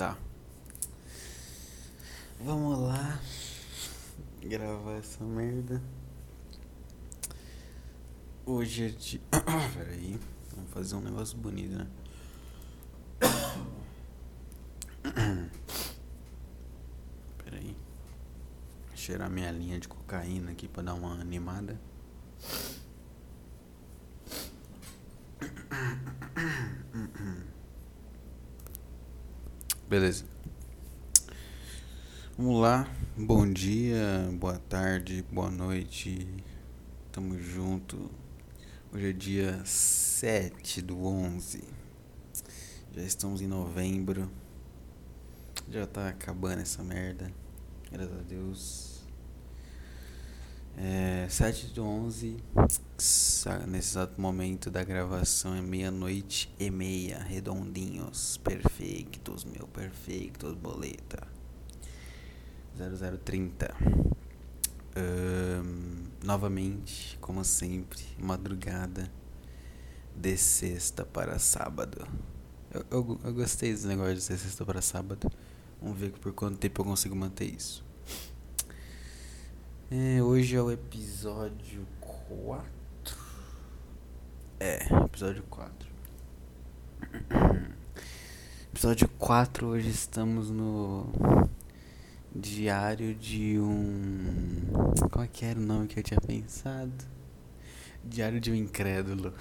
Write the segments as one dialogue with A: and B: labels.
A: Tá. Vamos lá. Gravar essa merda. Hoje é de. Pera aí. Vamos fazer um negócio bonito, né? Pera aí. Cheirar minha linha de cocaína aqui pra dar uma animada. Beleza. Vamos lá. Bom dia, boa tarde, boa noite. Tamo junto. Hoje é dia 7 do 11. Já estamos em novembro. Já tá acabando essa merda. Graças a Deus. É, 7 do 11. Nesse exato momento da gravação é meia-noite e meia. Redondinhos. Perfeitos, meu. Perfeitos, boleta. 0030. Um, novamente, como sempre, madrugada de sexta para sábado. Eu, eu, eu gostei desse negócio de ser sexta para sábado. Vamos ver por quanto tempo eu consigo manter isso. É, hoje é o episódio 4. É, episódio 4. Episódio 4, hoje estamos no diário de um. Qual é que era o nome que eu tinha pensado? Diário de um incrédulo.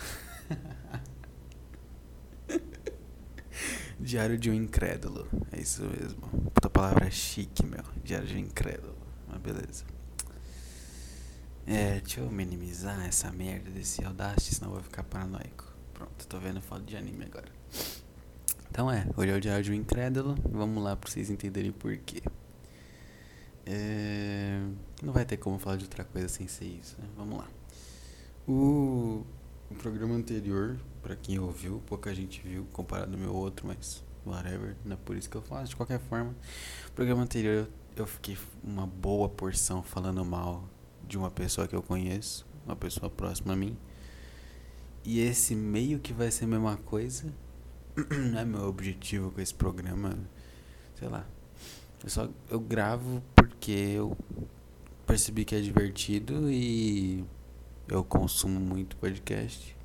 A: Diário de um incrédulo. É isso mesmo. Puta palavra chique, meu. Diário de um incrédulo. Mas beleza. É, deixa eu minimizar essa merda desse Audacity, senão eu vou ficar paranoico. Pronto, tô vendo foto de anime agora. Então é, hoje o Diário de um Incrédulo. Vamos lá pra vocês entenderem por quê. É, não vai ter como falar de outra coisa sem ser isso, né? Vamos lá. O, o programa anterior, pra quem ouviu, pouca gente viu comparado ao meu outro, mas whatever, não é por isso que eu faço. De qualquer forma, o programa anterior eu fiquei uma boa porção falando mal de uma pessoa que eu conheço, uma pessoa próxima a mim. E esse meio que vai ser a mesma coisa. É meu objetivo com esse programa. Sei lá. Eu só eu gravo porque eu percebi que é divertido e eu consumo muito podcast.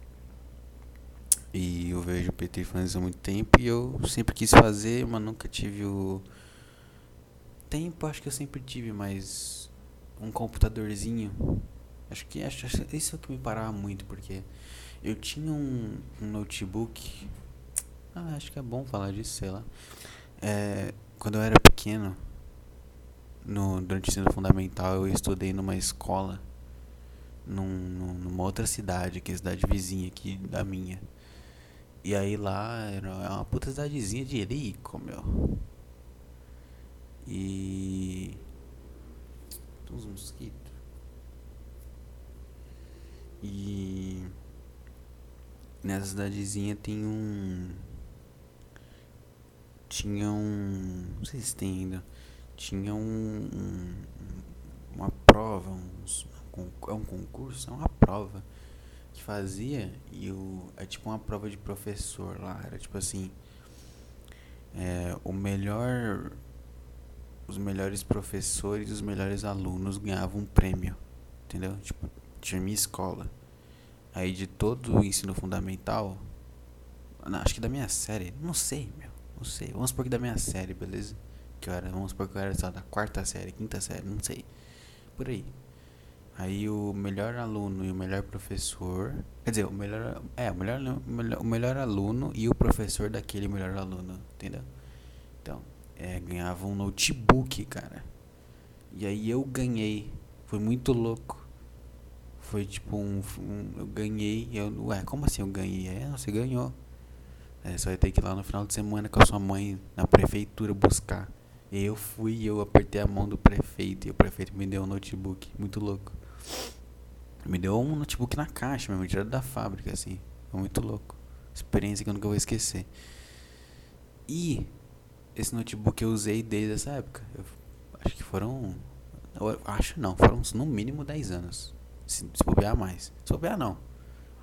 A: E eu vejo o PT isso há muito tempo e eu sempre quis fazer, mas nunca tive o tempo, acho que eu sempre tive, mas um computadorzinho. Acho que acho, isso é o que me parava muito, porque eu tinha um, um notebook. Ah, acho que é bom falar disso, sei lá. É, quando eu era pequeno, no, durante o ensino fundamental, eu estudei numa escola, num, numa outra cidade, que é a cidade vizinha aqui da minha. E aí lá era uma puta cidadezinha de rico, meu. E. Uns mosquitos. E. Nessa cidadezinha tem um. Tinha um. Não sei se tem ainda. Tinha um. um uma prova. Uns, é um concurso? É uma prova que fazia e o é tipo uma prova de professor lá era tipo assim é, o melhor os melhores professores os melhores alunos ganhavam um prêmio entendeu tipo tinha minha escola aí de todo o ensino fundamental acho que da minha série não sei meu não sei vamos supor que da minha série beleza que eu era vamos supor que eu era só da quarta série quinta série não sei por aí Aí o melhor aluno e o melhor professor. Quer dizer, o melhor. É, o melhor, o melhor, o melhor aluno e o professor daquele melhor aluno, entendeu? Então, é, ganhava um notebook, cara. E aí eu ganhei. Foi muito louco. Foi tipo um. um eu ganhei. Eu, ué, como assim eu ganhei? É, você ganhou. É, só vai ter que ir lá no final de semana com a sua mãe na prefeitura buscar. E eu fui eu apertei a mão do prefeito. E o prefeito me deu um notebook. Muito louco. Me deu um notebook na caixa mesmo, tirado da fábrica, assim. Foi muito louco. Experiência que eu nunca vou esquecer. E esse notebook eu usei desde essa época. Eu acho que foram. Acho não, foram no mínimo 10 anos. Se, se bobear mais. Se bobear não.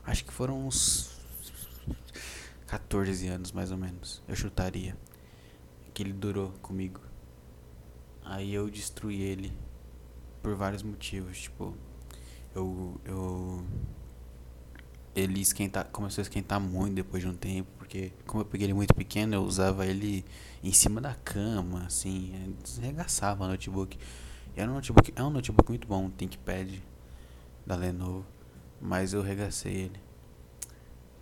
A: Acho que foram uns 14 anos mais ou menos. Eu chutaria. que ele durou comigo. Aí eu destruí ele por vários motivos, tipo, eu eu ele esquenta, começou a esquentar muito depois de um tempo, porque como eu peguei ele muito pequeno, eu usava ele em cima da cama, assim, desregaçava o notebook. Era um notebook, é um notebook muito bom, um ThinkPad da Lenovo, mas eu regacei ele.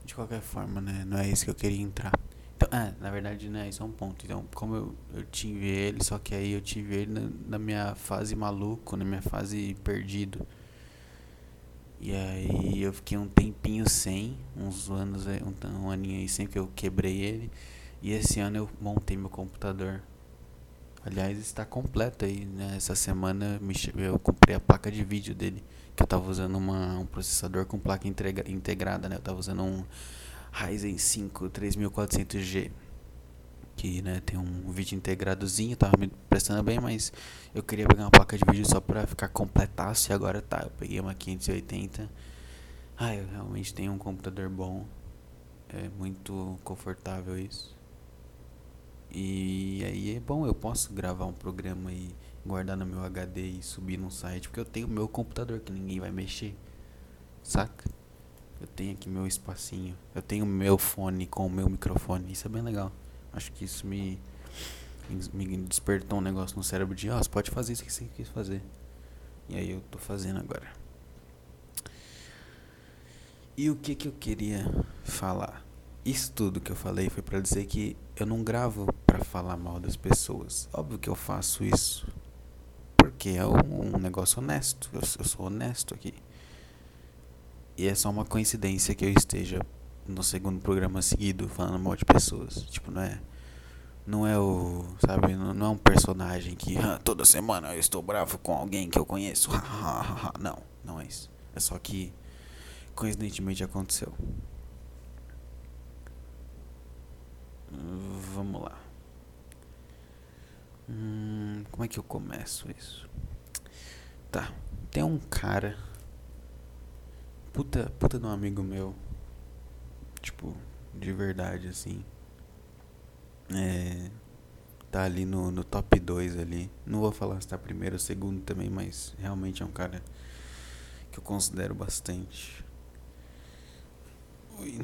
A: De qualquer forma, né, não é isso que eu queria entrar. Então, ah, na verdade, né, isso é um ponto. Então, como eu, eu tive ele, só que aí eu tive ele na, na minha fase maluco, na minha fase perdido. E aí eu fiquei um tempinho sem, uns anos, um, um aninho aí sem que eu quebrei ele. E esse ano eu montei meu computador. Aliás, está completo aí, né? Essa semana eu comprei a placa de vídeo dele. Que eu tava usando uma, um processador com placa integra, integrada, né? Eu tava usando um Ryzen 5 3400G que né, tem um vídeo integradozinho, tava me prestando bem, mas eu queria pegar uma placa de vídeo só pra ficar completaço e agora tá, eu peguei uma 580. Ah, eu realmente tenho um computador bom. É muito confortável isso. E aí é bom, eu posso gravar um programa e guardar no meu HD e subir num site, porque eu tenho meu computador que ninguém vai mexer. Saca? Eu tenho aqui meu espacinho. Eu tenho meu fone com o meu microfone. Isso é bem legal. Acho que isso me, me despertou um negócio no cérebro de, oh, você pode fazer isso que você quis fazer. E aí eu tô fazendo agora. E o que que eu queria falar? Isso tudo que eu falei foi para dizer que eu não gravo para falar mal das pessoas. Óbvio que eu faço isso porque é um, um negócio honesto. Eu, eu sou honesto aqui. E é só uma coincidência que eu esteja no segundo programa seguido falando mal de pessoas. Tipo, não é. Não é o. Sabe? Não, é um personagem que ah, toda semana eu estou bravo com alguém que eu conheço. não, não é isso. É só que coincidentemente aconteceu. Vamos lá. Hum, como é que eu começo isso? Tá. Tem um cara. Puta, puta de um amigo meu Tipo, de verdade, assim. É. Tá ali no, no top 2 ali. Não vou falar se tá primeiro ou segundo também, mas realmente é um cara que eu considero bastante.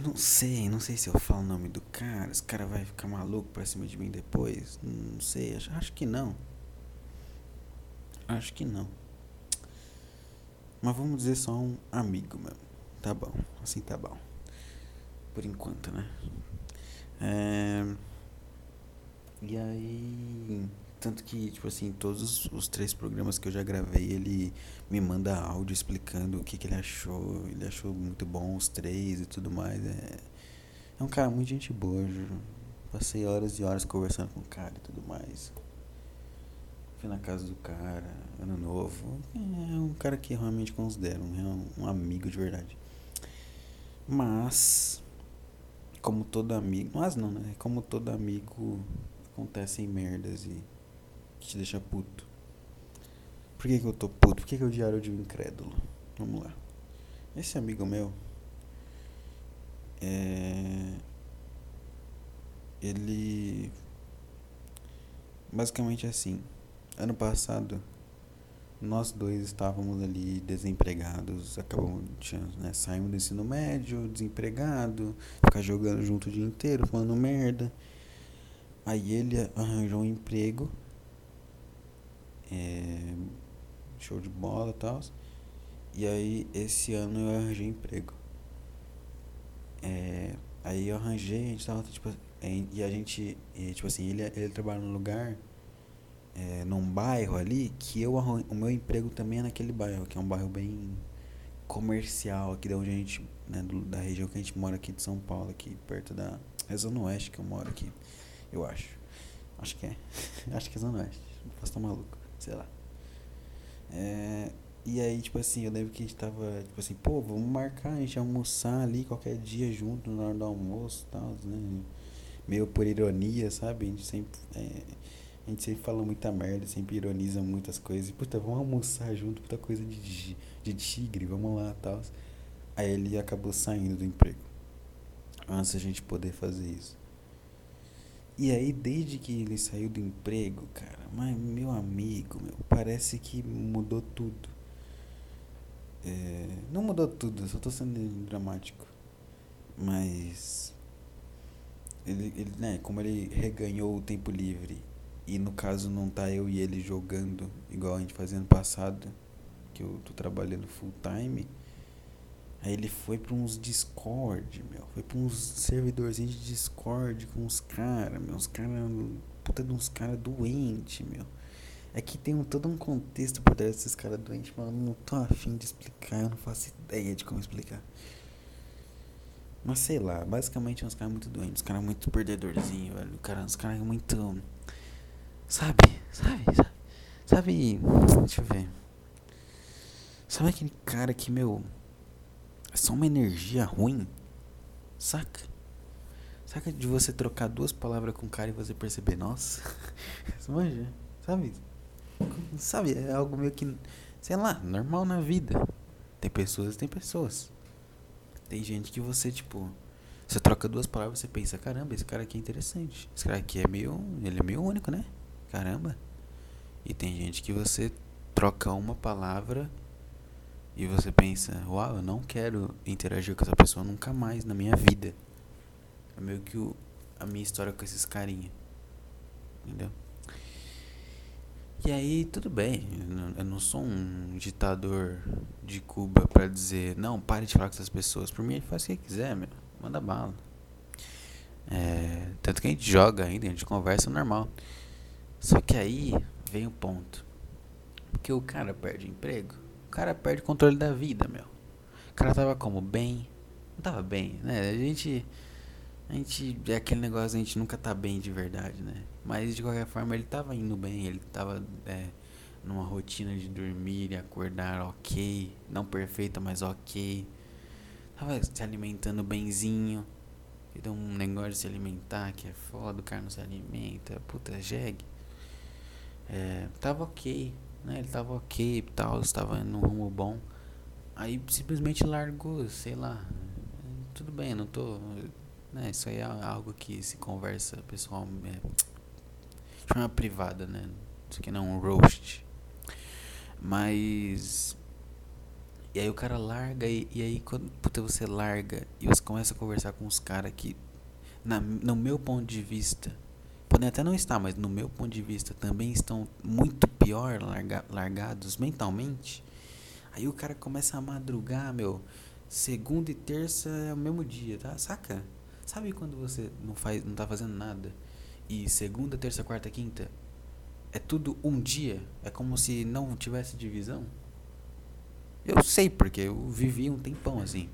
A: Não sei, não sei se eu falo o nome do cara. Esse cara vai ficar maluco pra cima de mim depois. Não sei, acho, acho que não. Acho que não. Mas vamos dizer só um amigo mesmo. Tá bom, assim tá bom por enquanto, né? É... E aí. Tanto que, tipo assim, todos os, três programas que eu já gravei, ele me manda áudio explicando o que, que ele achou. Ele achou muito bom os três e tudo mais. É, é um cara muito gente boa. Passei horas e horas conversando com o cara e tudo mais. Fui na casa do cara, ano novo. É um cara que realmente considero um, um amigo de verdade. Mas como todo amigo. Mas não, né? Como todo amigo acontecem merdas e que te deixa puto. Por que, que eu tô puto? Por que, que eu diário de um incrédulo? Vamos lá. Esse amigo meu. É. Ele. Basicamente assim. Ano passado nós dois estávamos ali desempregados, acabamos, né, saímos do ensino médio, desempregado, ficar jogando junto o dia inteiro, falando merda. Aí ele arranjou um emprego, é, show de bola e tal. E aí esse ano eu arranjei emprego. É, aí eu arranjei, a gente tava, tipo, e a gente, e, tipo assim, ele, ele trabalha num lugar é, num bairro ali que eu o meu emprego também é naquele bairro, que é um bairro bem comercial aqui da onde a gente, né, do, da região que a gente mora aqui de São Paulo, aqui perto da é Zona Oeste que eu moro aqui, eu acho. Acho que é. acho que é Zona Oeste. Posso estar maluco, sei lá. É, e aí, tipo assim, eu lembro que a gente tava, tipo assim, pô, vamos marcar a gente almoçar ali qualquer dia junto na hora do almoço e tal, né? Meio por ironia, sabe? A gente sempre. É, a gente sempre fala muita merda, sempre ironiza muitas coisas. Puta, vamos almoçar junto, puta coisa de, de tigre, vamos lá tal. Aí ele acabou saindo do emprego. Antes a gente poder fazer isso. E aí, desde que ele saiu do emprego, cara, mas meu amigo, meu, parece que mudou tudo. É, não mudou tudo, só tô sendo dramático. Mas. Ele, ele, né, como ele reganhou o tempo livre e no caso não tá eu e ele jogando igual a gente fazia no passado, que eu tô trabalhando full time. Aí ele foi pra uns Discord, meu. Foi pra uns servidorzinhos de Discord com uns caras, meu. Uns caras. Puta de uns caras doentes, meu. É que tem um, todo um contexto por trás desses caras doentes, mas eu não tô afim de explicar, eu não faço ideia de como explicar. Mas sei lá, basicamente é uns caras muito doentes, uns caras muito perdedorzinho, velho. Cara, uns caras muito. Sabe? Sabe? Sabe? Deixa eu ver. Sabe aquele cara que, meu. É só uma energia ruim? Saca? Saca de você trocar duas palavras com o cara e você perceber, nossa. Manja, sabe? Sabe? É algo meio que. Sei lá, normal na vida. Tem pessoas tem pessoas. Tem gente que você, tipo. Você troca duas palavras e você pensa, caramba, esse cara aqui é interessante. Esse cara aqui é meio. Ele é meio único, né? Caramba. E tem gente que você troca uma palavra e você pensa, uau, eu não quero interagir com essa pessoa nunca mais na minha vida. É meio que o, a minha história com esses carinha. Entendeu? E aí, tudo bem. Eu não sou um ditador de Cuba pra dizer, não, pare de falar com essas pessoas. Por mim, faz o que quiser, meu. Manda bala. É, tanto que a gente joga ainda, a gente conversa normal. Só que aí vem o ponto. Porque o cara perde emprego cara perde o controle da vida, meu. O cara tava como? Bem. Não tava bem, né? A gente. A gente. É aquele negócio, a gente nunca tá bem de verdade, né? Mas de qualquer forma ele tava indo bem, ele tava é, numa rotina de dormir e acordar ok. Não perfeita, mas ok. Tava se alimentando benzinho. E deu um negócio de se alimentar que é foda, o cara não se alimenta. Puta, jegue. É, tava ok né? Ele tava ok e tal, estava num rumo bom. Aí simplesmente largou, sei lá. Tudo bem, não tô. Né, isso aí é algo que se conversa pessoal. É, chama privada, né? Isso aqui não é um roast. Mas. E aí o cara larga e, e aí quando puta, você larga e você começa a conversar com os caras que, na, no meu ponto de vista, podem até não estar, mas no meu ponto de vista também estão muito pior larga, largados mentalmente. Aí o cara começa a madrugar, meu. Segunda e terça é o mesmo dia, tá? Saca? Sabe quando você não faz, não tá fazendo nada e segunda, terça, quarta, quinta é tudo um dia? É como se não tivesse divisão? Eu sei porque eu vivi um tempão assim.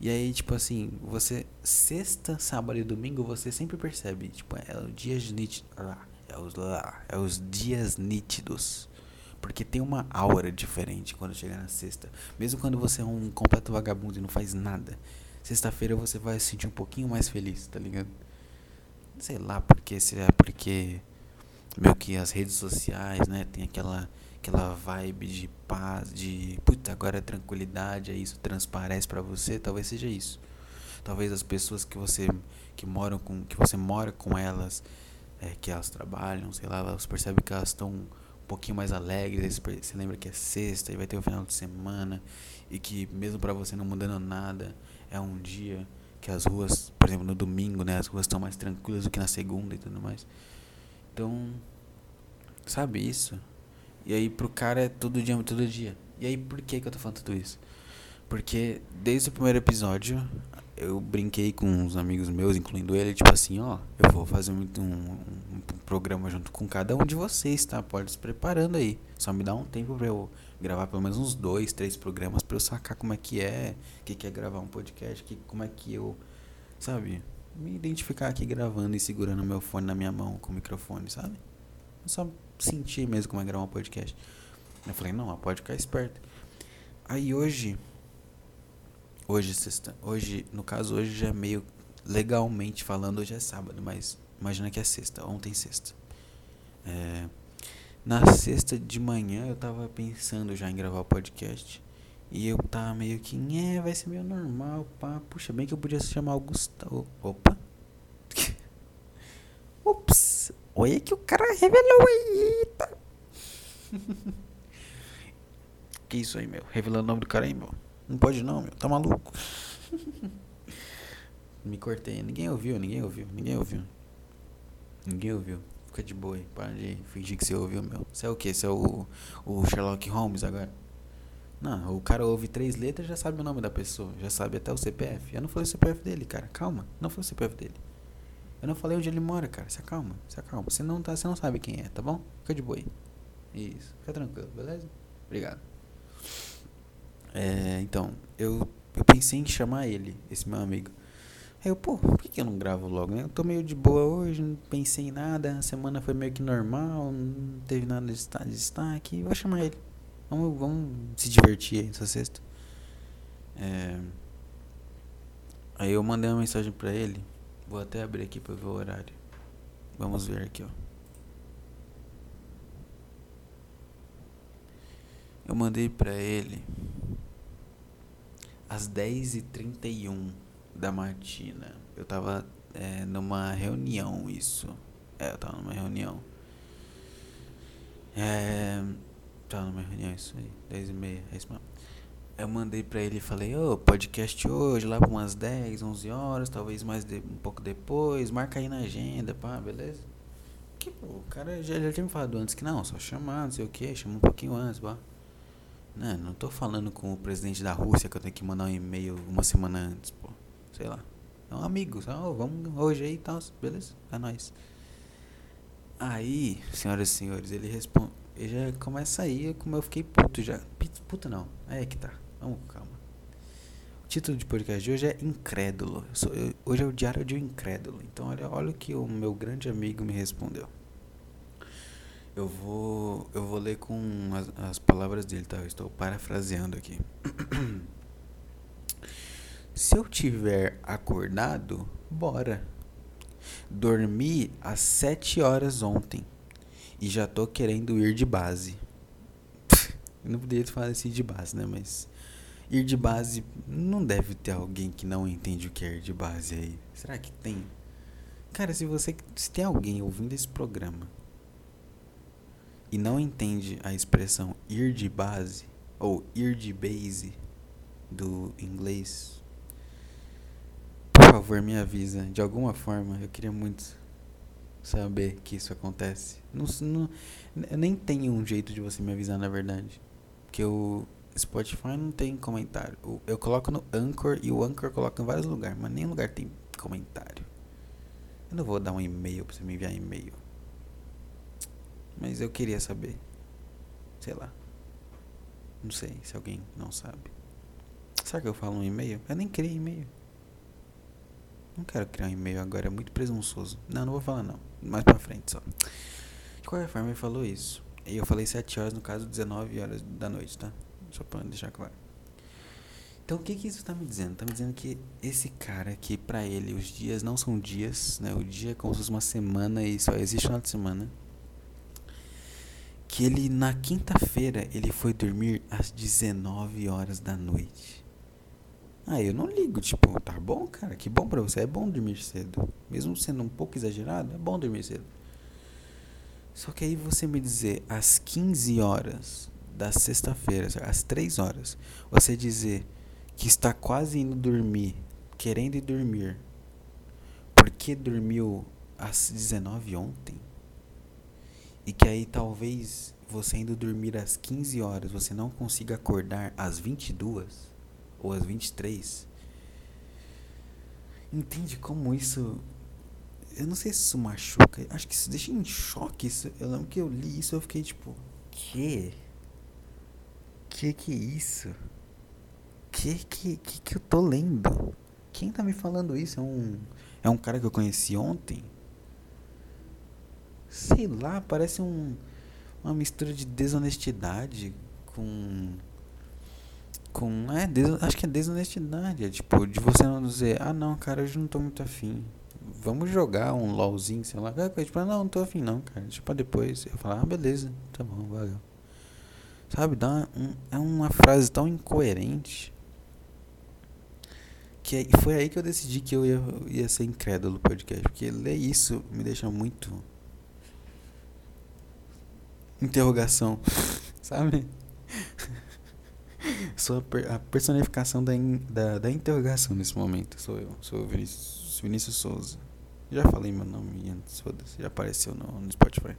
A: E aí, tipo assim, você sexta, sábado e domingo, você sempre percebe, tipo, é os dias nítidos, é os lá, é os dias nítidos. Porque tem uma aura diferente quando chega na sexta. Mesmo quando você é um completo vagabundo e não faz nada. Sexta-feira você vai se sentir um pouquinho mais feliz, tá ligado? Sei lá porque, se é porque meio que as redes sociais, né, tem aquela aquela vibe de paz, de puta, agora é tranquilidade, é isso, transparece para você, talvez seja isso. Talvez as pessoas que você que moram com que você mora com elas, é, que elas trabalham, sei lá, elas percebem que elas estão um pouquinho mais alegres, você lembra que é sexta e vai ter o final de semana e que mesmo para você não mudando nada, é um dia que as ruas, por exemplo, no domingo, né, as ruas estão mais tranquilas do que na segunda e tudo mais. Então, sabe isso? E aí pro cara é todo dia, todo dia. E aí por que que eu tô falando tudo isso? Porque desde o primeiro episódio eu brinquei com uns amigos meus, incluindo ele, tipo assim, ó, eu vou fazer um, um, um, programa junto com cada um de vocês, tá? Pode se preparando aí. Só me dá um tempo pra eu gravar pelo menos uns dois, três programas pra eu sacar como é que é, o que, que é gravar um podcast, que, como é que eu, sabe, me identificar aqui gravando e segurando meu fone na minha mão com o microfone, sabe? só sentir mesmo como é gravar um podcast. Eu falei, não, pode ficar esperto. Aí hoje, hoje sexta, hoje, no caso hoje já é meio legalmente falando, hoje é sábado, mas imagina que é sexta, ontem sexta. É, na sexta de manhã eu tava pensando já em gravar o podcast. E eu tava meio que, é, vai ser meio normal, pá. Puxa, bem que eu podia chamar o Gustavo. Opa! Olha que o cara revelou aí. Tá? que isso aí, meu? Revelando o nome do cara aí, meu. Não pode não, meu. Tá maluco? Me cortei. Ninguém ouviu, ninguém ouviu, ninguém ouviu. Ninguém ouviu. Fica de boa aí. Para de fingir que você ouviu, meu. Você é o quê? Você é o, o Sherlock Holmes agora? Não, o cara ouve três letras já sabe o nome da pessoa. Já sabe até o CPF. Eu não falei o CPF dele, cara. Calma. Não foi o CPF dele. Eu não falei onde ele mora, cara. Se acalma, se acalma. Você não, tá, você não sabe quem é, tá bom? Fica de boa aí. Isso. Fica tranquilo, beleza? Obrigado. É, então, eu, eu pensei em chamar ele, esse meu amigo. Aí eu, pô, por que, que eu não gravo logo, né? Eu tô meio de boa hoje, não pensei em nada, a semana foi meio que normal, não teve nada de destaque. Vou chamar ele. Vamos, vamos se divertir aí nessa sexta. É, aí eu mandei uma mensagem pra ele. Vou até abrir aqui pra ver o horário. Vamos ver aqui, ó. Eu mandei pra ele às 10h31 da matina. Eu tava é, numa reunião, isso. É, eu tava numa reunião. É. Tava numa reunião, isso aí. 10h30, é isso mesmo. Eu mandei pra ele e falei, ô, oh, podcast hoje, lá pra umas 10, 11 horas, talvez mais de, um pouco depois, marca aí na agenda, pá, beleza? Que, pô, o cara já, já tinha me falado antes que não, só chamar, não sei o que, chama um pouquinho antes, pá. Não, não tô falando com o presidente da Rússia que eu tenho que mandar um e-mail uma semana antes, pô. Sei lá. É um amigo, só, oh, vamos hoje aí e tal, beleza? É nóis. Aí, senhoras e senhores, ele responde. Ele já começa aí, como eu fiquei puto já. Puto não, é que tá. Vamos com calma. O título de podcast de hoje é Incrédulo. Eu sou, eu, hoje é o diário de um incrédulo. Então olha, olha o que o meu grande amigo me respondeu. Eu vou, eu vou ler com as, as palavras dele, tá? Eu estou parafraseando aqui. Se eu tiver acordado, bora. Dormi às 7 horas ontem e já tô querendo ir de base. eu não poderia falar assim de base, né? Mas ir de base não deve ter alguém que não entende o que é ir de base aí. Será que tem? Cara, se você se tem alguém ouvindo esse programa e não entende a expressão ir de base ou ir de base do inglês, por favor me avisa. De alguma forma, eu queria muito saber que isso acontece. Não, não, eu nem tenho um jeito de você me avisar, na verdade. Porque o Spotify não tem comentário. Eu coloco no Anchor e o Anchor coloca em vários lugares, mas nenhum lugar tem comentário. Eu não vou dar um e-mail pra você me enviar e-mail. Mas eu queria saber. Sei lá. Não sei se alguém não sabe. Será que eu falo um e-mail? Eu nem criei e-mail. Não quero criar um e-mail agora, é muito presunçoso. Não, não vou falar não. Mais pra frente só. De qualquer forma, ele falou isso. E eu falei 7 horas, no caso 19 horas da noite, tá? Só pra deixar claro. Então o que que isso tá me dizendo? Tá me dizendo que esse cara que para ele os dias não são dias, né? O dia é como se fosse uma semana e só existe uma semana que ele na quinta-feira ele foi dormir às 19 horas da noite. Ah, eu não ligo, tipo, tá bom, cara, que bom para você, é bom dormir cedo. Mesmo sendo um pouco exagerado, é bom dormir cedo. Só que aí você me dizer às 15 horas da sexta-feira, às 3 horas, você dizer que está quase indo dormir, querendo ir dormir, porque dormiu às 19 ontem? E que aí talvez você indo dormir às 15 horas, você não consiga acordar às 22 ou às 23. Entende como isso eu não sei se isso machuca, acho que isso deixa em choque. Isso, eu lembro que eu li isso eu fiquei tipo, que? Que que é isso? Que que que que eu tô lendo? Quem tá me falando isso? É um é um cara que eu conheci ontem? sei lá, parece um, uma mistura de desonestidade com. Com. É, des, acho que é desonestidade. É tipo, de você não dizer, ah não, cara, hoje não tô muito afim. Vamos jogar um LOLzinho, sei lá. Tipo, não, não tô afim não, cara. Tipo, depois eu falar, ah, beleza, tá bom, valeu. Sabe, dá um, é uma frase tão incoerente que foi aí que eu decidi que eu ia, ia ser incrédulo podcast. Porque ler isso me deixa muito. Interrogação. Sabe? Sou a, per, a personificação da, in, da, da interrogação nesse momento. Sou eu. Sou o Vinícius, Vinícius Souza. Já falei meu nome antes. Já apareceu no, no Spotify.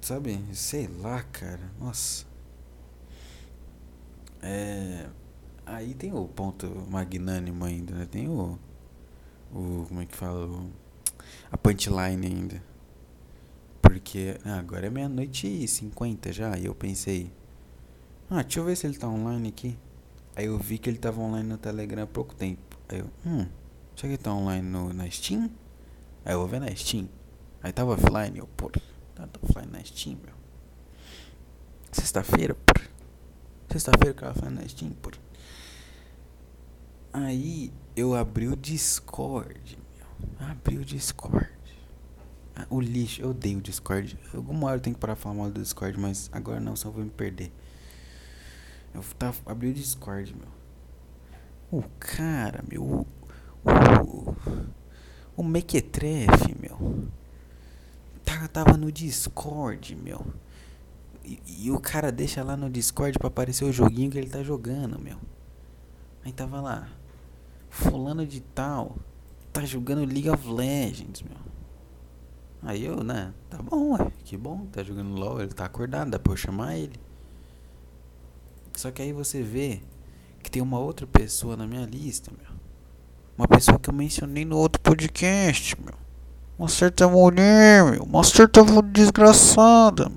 A: Sabe? Sei lá, cara. Nossa. É. Aí tem o ponto magnânimo ainda, né? Tem o. O. Como é que fala? O, a punchline ainda. Porque. Ah, agora é meia-noite e cinquenta já. E eu pensei. Ah, deixa eu ver se ele tá online aqui. Aí eu vi que ele tava online no Telegram há pouco tempo. Aí eu. Hum. Será que ele tá online no, na Steam? Aí eu vou ver na Steam. Aí tava offline. Eu, pô. Tá offline na Steam, meu. Sexta-feira, pô. Sexta-feira que eu tava na Steam, pô. Aí eu abri o Discord, meu. Abri o Discord. Ah, o lixo, eu odeio o Discord. Alguma hora eu tenho que parar de falar mal do Discord, mas agora não, eu vou me perder. Eu tava, abri o Discord, meu. O cara, meu. O. O, o Mequetrefe, meu. Tava, no Discord, meu. E, e, o cara deixa lá no Discord pra aparecer o joguinho que ele tá jogando, meu. Aí tava lá fulano de tal tá jogando League of Legends, meu. Aí eu, né, tá bom, ué, que bom, tá jogando LOL, ele tá acordado, dá pra eu chamar ele. Só que aí você vê que tem uma outra pessoa na minha lista, meu. Uma pessoa que eu mencionei no outro podcast, meu. Uma certa mulher, meu. Uma certa desgraçada. O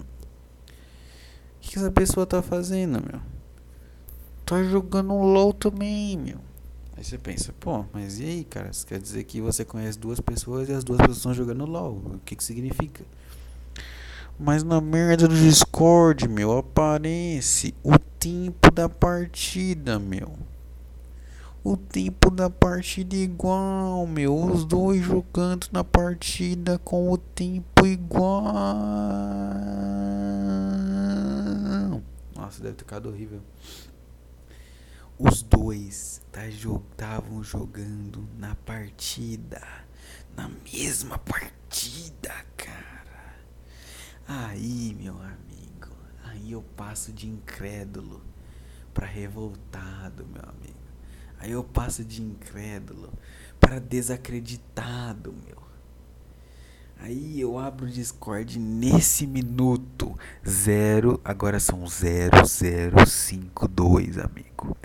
A: que essa pessoa tá fazendo, meu? Tá jogando LOL também, meu. Aí você pensa, pô, mas e aí, cara? Isso quer dizer que você conhece duas pessoas e as duas pessoas estão jogando LOL. O que que significa? Mas na merda do Discord, meu, aparece o tempo da partida, meu. O tempo da partida igual, meu. Os dois jogando na partida com o tempo igual. Nossa, deve ter ficado horrível. Os dois estavam tá, jogando na partida. Na mesma partida, cara. Aí, meu amigo. Aí eu passo de incrédulo para revoltado, meu amigo. Aí eu passo de incrédulo para desacreditado, meu. Aí eu abro o Discord nesse minuto. Zero, agora são 0052, amigo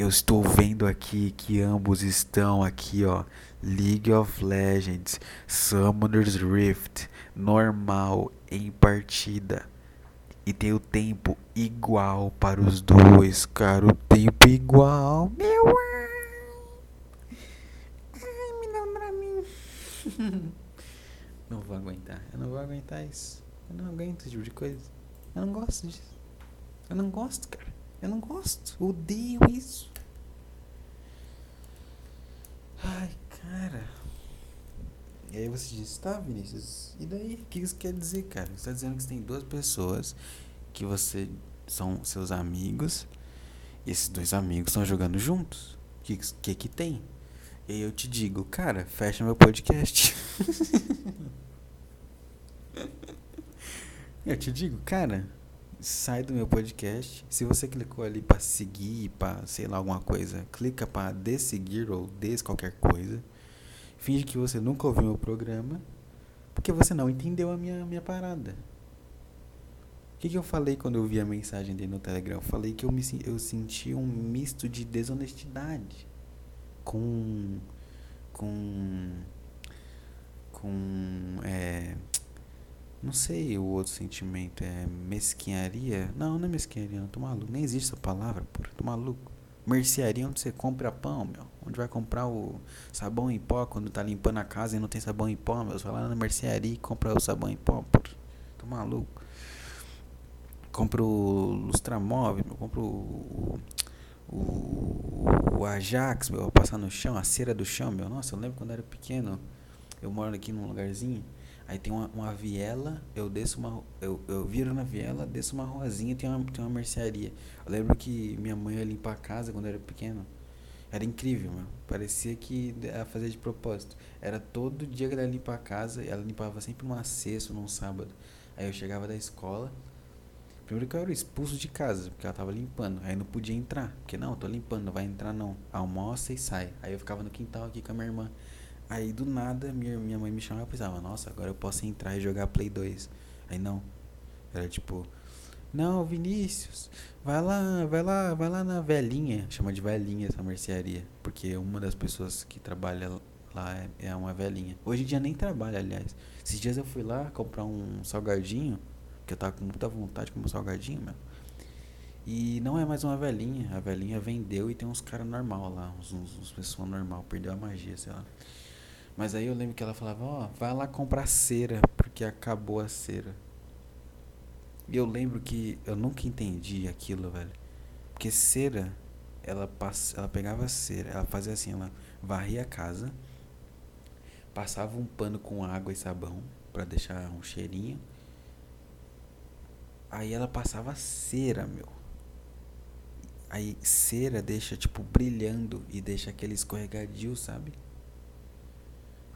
A: eu estou vendo aqui que ambos estão aqui, ó. League of Legends, Summoner's Rift, normal em partida. E tem o tempo igual para os dois, cara. O tempo igual. Meu Ai, me dá um pra mim. não vou aguentar. Eu não vou aguentar isso. Eu não aguento esse tipo de coisa. Eu não gosto disso. Eu não gosto, cara. Eu não gosto. Odeio isso. Ai, cara. E aí você diz, tá, Vinícius, e daí? O que isso quer dizer, cara? Você está dizendo que você tem duas pessoas que você são seus amigos, e esses dois amigos estão jogando juntos. O que, que que tem? E aí eu te digo, cara, fecha meu podcast. eu te digo, cara, sai do meu podcast. Se você clicou ali para seguir, para sei lá alguma coisa, clica para desseguir ou des qualquer coisa. Finge que você nunca ouviu meu programa, porque você não entendeu a minha minha parada. O que, que eu falei quando eu vi a mensagem dele no Telegram? Eu falei que eu me eu senti um misto de desonestidade com com com é, não sei o outro sentimento. É mesquinharia? Não, não é mesquinharia, não. Tô maluco. Nem existe essa palavra, porra. Tô maluco. Mercearia onde você compra pão, meu. Onde vai comprar o sabão em pó quando tá limpando a casa e não tem sabão em pó, meu. Você vai lá na mercearia e compra o sabão em pó, porra. Tô maluco. Compro o lustramóvel, meu. Compro o, o, o Ajax, meu. Passar no chão, a cera do chão, meu. Nossa, eu lembro quando eu era pequeno. Eu moro aqui num lugarzinho Aí tem uma, uma viela, eu desço uma. Eu, eu viro na viela, desço uma ruazinha tem uma, tem uma mercearia. Eu lembro que minha mãe ia limpar a casa quando eu era pequeno. Era incrível, mano. Parecia que ela fazia de propósito. Era todo dia que ela limpava a casa, ela limpava sempre numa sexta, num sábado. Aí eu chegava da escola. Primeiro que eu era expulso de casa, porque ela tava limpando. Aí não podia entrar. Porque não, tô limpando, não vai entrar não. Almoça e sai. Aí eu ficava no quintal aqui com a minha irmã. Aí do nada minha, minha mãe me chamava e pensava, nossa, agora eu posso entrar e jogar Play 2. Aí não. Era tipo, não, Vinícius, vai lá, vai lá, vai lá na velhinha. Chama de velhinha essa mercearia. Porque uma das pessoas que trabalha lá é, é uma velhinha. Hoje em dia nem trabalha, aliás. Esses dias eu fui lá comprar um salgadinho. Que eu tava com muita vontade de comer um salgadinho, meu. E não é mais uma velhinha. A velhinha vendeu e tem uns caras normal lá. Uns, uns, uns pessoas normal. Perdeu a magia, sei lá. Mas aí eu lembro que ela falava, ó, oh, vai lá comprar cera, porque acabou a cera. E eu lembro que eu nunca entendi aquilo, velho. Porque cera, ela, pass, ela pegava cera, ela fazia assim, ela varria a casa, passava um pano com água e sabão para deixar um cheirinho. Aí ela passava cera, meu. Aí cera deixa tipo brilhando e deixa aquele escorregadio, sabe?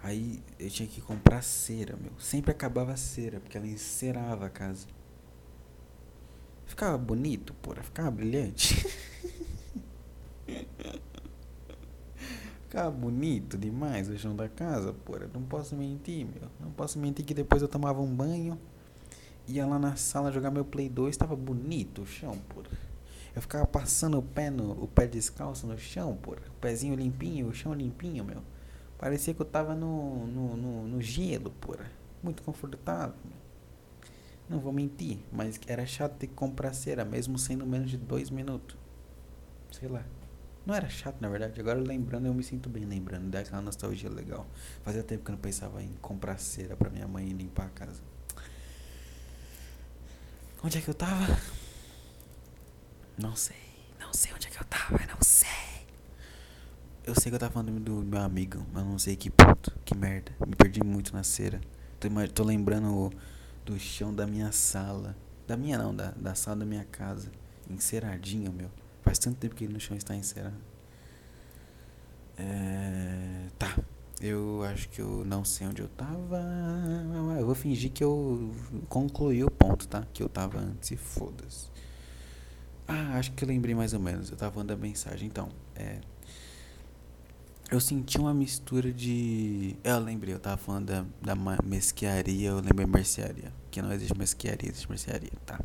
A: Aí eu tinha que comprar cera, meu. Sempre acabava cera, porque ela encerava a casa. Ficava bonito, porra. Ficava brilhante. ficava bonito demais o chão da casa, porra. Não posso mentir, meu. Não posso mentir que depois eu tomava um banho. Ia lá na sala jogar meu Play 2. Tava bonito o chão, porra. Eu ficava passando o pé no, o pé descalço no chão, porra. O pezinho limpinho, o chão limpinho, meu. Parecia que eu tava no, no, no, no gelo, porra. Muito confortável, meu. Não vou mentir, mas era chato ter que comprar cera, mesmo sendo menos de dois minutos. Sei lá. Não era chato, na verdade. Agora lembrando, eu me sinto bem lembrando. Dá aquela nostalgia legal. Fazia tempo que eu não pensava em comprar cera pra minha mãe e limpar a casa. Onde é que eu tava? Não sei. Não sei onde é que eu tava, não sei. Eu sei que eu tava falando do meu amigo, mas não sei que ponto. Que merda. Me perdi muito na cera. Tô, tô lembrando do chão da minha sala. Da minha não, da, da sala da minha casa. Enceradinho, meu. Faz tanto tempo que ele no chão está encerado. É, tá. Eu acho que eu não sei onde eu tava. Eu vou fingir que eu concluí o ponto, tá? Que eu tava antes e foda-se. Ah, acho que eu lembrei mais ou menos. Eu tava mandando a mensagem. Então, é eu senti uma mistura de. Eu lembrei, eu tava falando da, da mesquiaria, eu lembrei mercearia. Que não existe mesquiaria, existe mercearia, tá?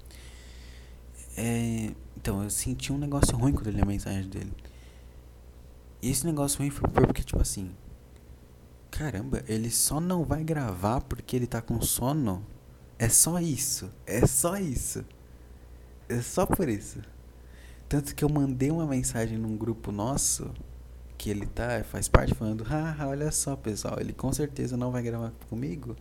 A: É, então, eu senti um negócio ruim quando eu li a mensagem dele. E esse negócio ruim foi porque, tipo assim. Caramba, ele só não vai gravar porque ele tá com sono? É só isso. É só isso. É só por isso. Tanto que eu mandei uma mensagem num grupo nosso que ele tá, faz parte falando, ah, olha só pessoal, ele com certeza não vai gravar comigo,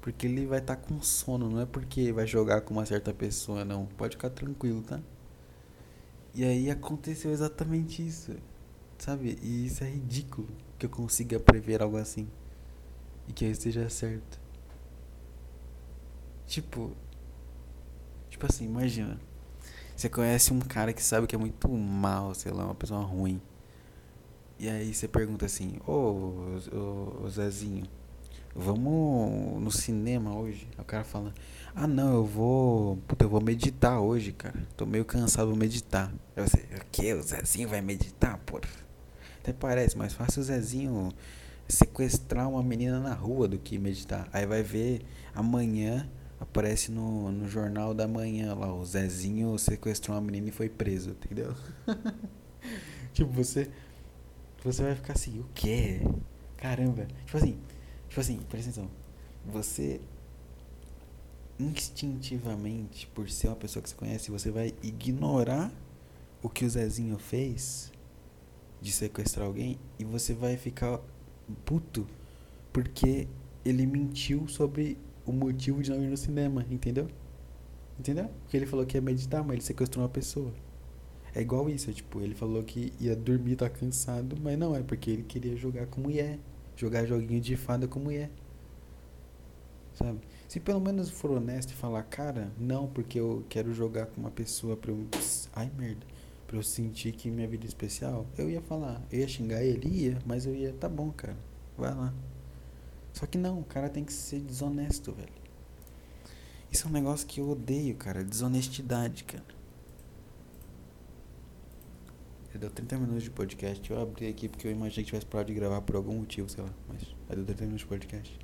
A: porque ele vai estar tá com sono, não é porque vai jogar com uma certa pessoa, não. Pode ficar tranquilo, tá? E aí aconteceu exatamente isso, sabe? E isso é ridículo que eu consiga prever algo assim e que esteja certo. Tipo, tipo assim, imagina. Você conhece um cara que sabe que é muito mal, sei lá, uma pessoa ruim. E aí você pergunta assim, ô, ô Zezinho, vamos no cinema hoje? o cara fala, ah não, eu vou. Puta, eu vou meditar hoje, cara. Tô meio cansado, vou meditar. Eu sei, o que? O Zezinho vai meditar, porra? Até parece mais fácil o Zezinho sequestrar uma menina na rua do que meditar. Aí vai ver amanhã aparece no, no jornal da manhã lá, o Zezinho sequestrou uma menina e foi preso, entendeu? tipo, você você vai ficar assim, o quê? Caramba. Tipo assim, tipo assim, presta atenção. Você instintivamente, por ser uma pessoa que você conhece, você vai ignorar o que o Zezinho fez de sequestrar alguém e você vai ficar puto porque ele mentiu sobre o motivo de não ir no cinema, entendeu? Entendeu? Porque ele falou que ia meditar, mas ele sequestrou uma pessoa. É igual isso, tipo, ele falou que ia dormir, tá cansado, mas não, é porque ele queria jogar com mulher. Jogar joguinho de fada com mulher. Sabe? Se pelo menos for honesto e falar, cara, não, porque eu quero jogar com uma pessoa pra eu. Ai, merda. pra eu sentir que minha vida é especial, eu ia falar. Eu ia xingar ele, ia, mas eu ia, tá bom, cara, vai lá. Só que não, o cara tem que ser desonesto, velho. Isso é um negócio que eu odeio, cara. Desonestidade, cara. Deu 30 minutos de podcast. Eu abri aqui porque eu imaginei que tivesse parado de gravar por algum motivo, sei lá. Mas já deu 30 minutos de podcast.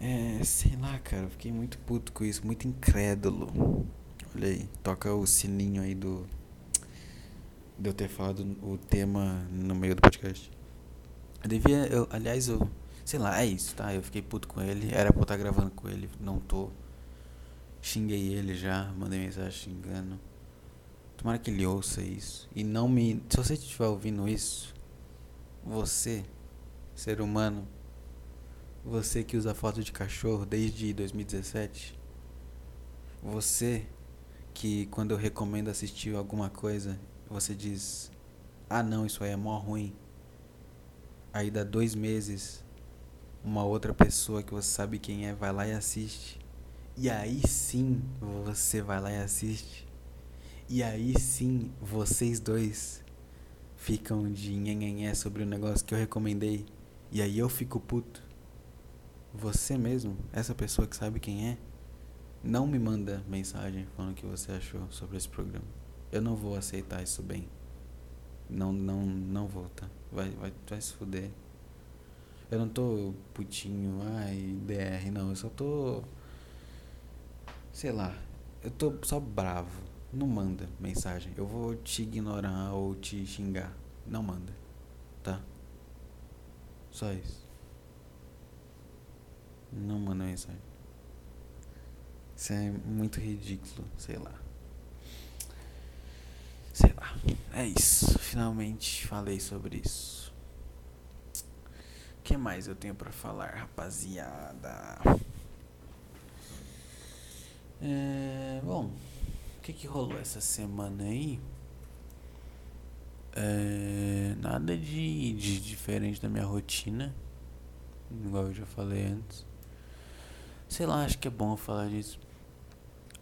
A: É, sei lá, cara. Eu fiquei muito puto com isso. Muito incrédulo. Olha aí. Toca o sininho aí do. De eu ter falado o tema no meio do podcast. Eu devia. Eu, aliás, eu. Sei lá, é isso, tá? Eu fiquei puto com ele. Era pra eu estar gravando com ele. Não tô. Xinguei ele já, mandei mensagem xingando. Tomara que ele ouça isso. E não me. Se você estiver ouvindo isso, você, ser humano, você que usa foto de cachorro desde 2017, você que quando eu recomendo assistir alguma coisa, você diz: Ah, não, isso aí é mó ruim. Aí dá dois meses, uma outra pessoa que você sabe quem é vai lá e assiste. E aí sim você vai lá e assiste. E aí sim vocês dois ficam de nhenhenhé sobre o negócio que eu recomendei. E aí eu fico puto. Você mesmo, essa pessoa que sabe quem é, não me manda mensagem falando o que você achou sobre esse programa. Eu não vou aceitar isso bem. Não, não, não vou, tá? Vai, vai, vai se fuder. Eu não tô putinho, ai, DR, não. Eu só tô sei lá, eu tô só bravo. Não manda mensagem. Eu vou te ignorar ou te xingar. Não manda. Tá? Só isso. Não manda mensagem. Isso é muito ridículo, sei lá. Sei lá. É isso. Finalmente falei sobre isso. O que mais eu tenho para falar, rapaziada? É, bom, que, que rolou essa semana aí? É, nada de, de diferente da minha rotina, igual eu já falei antes. Sei lá, acho que é bom falar disso.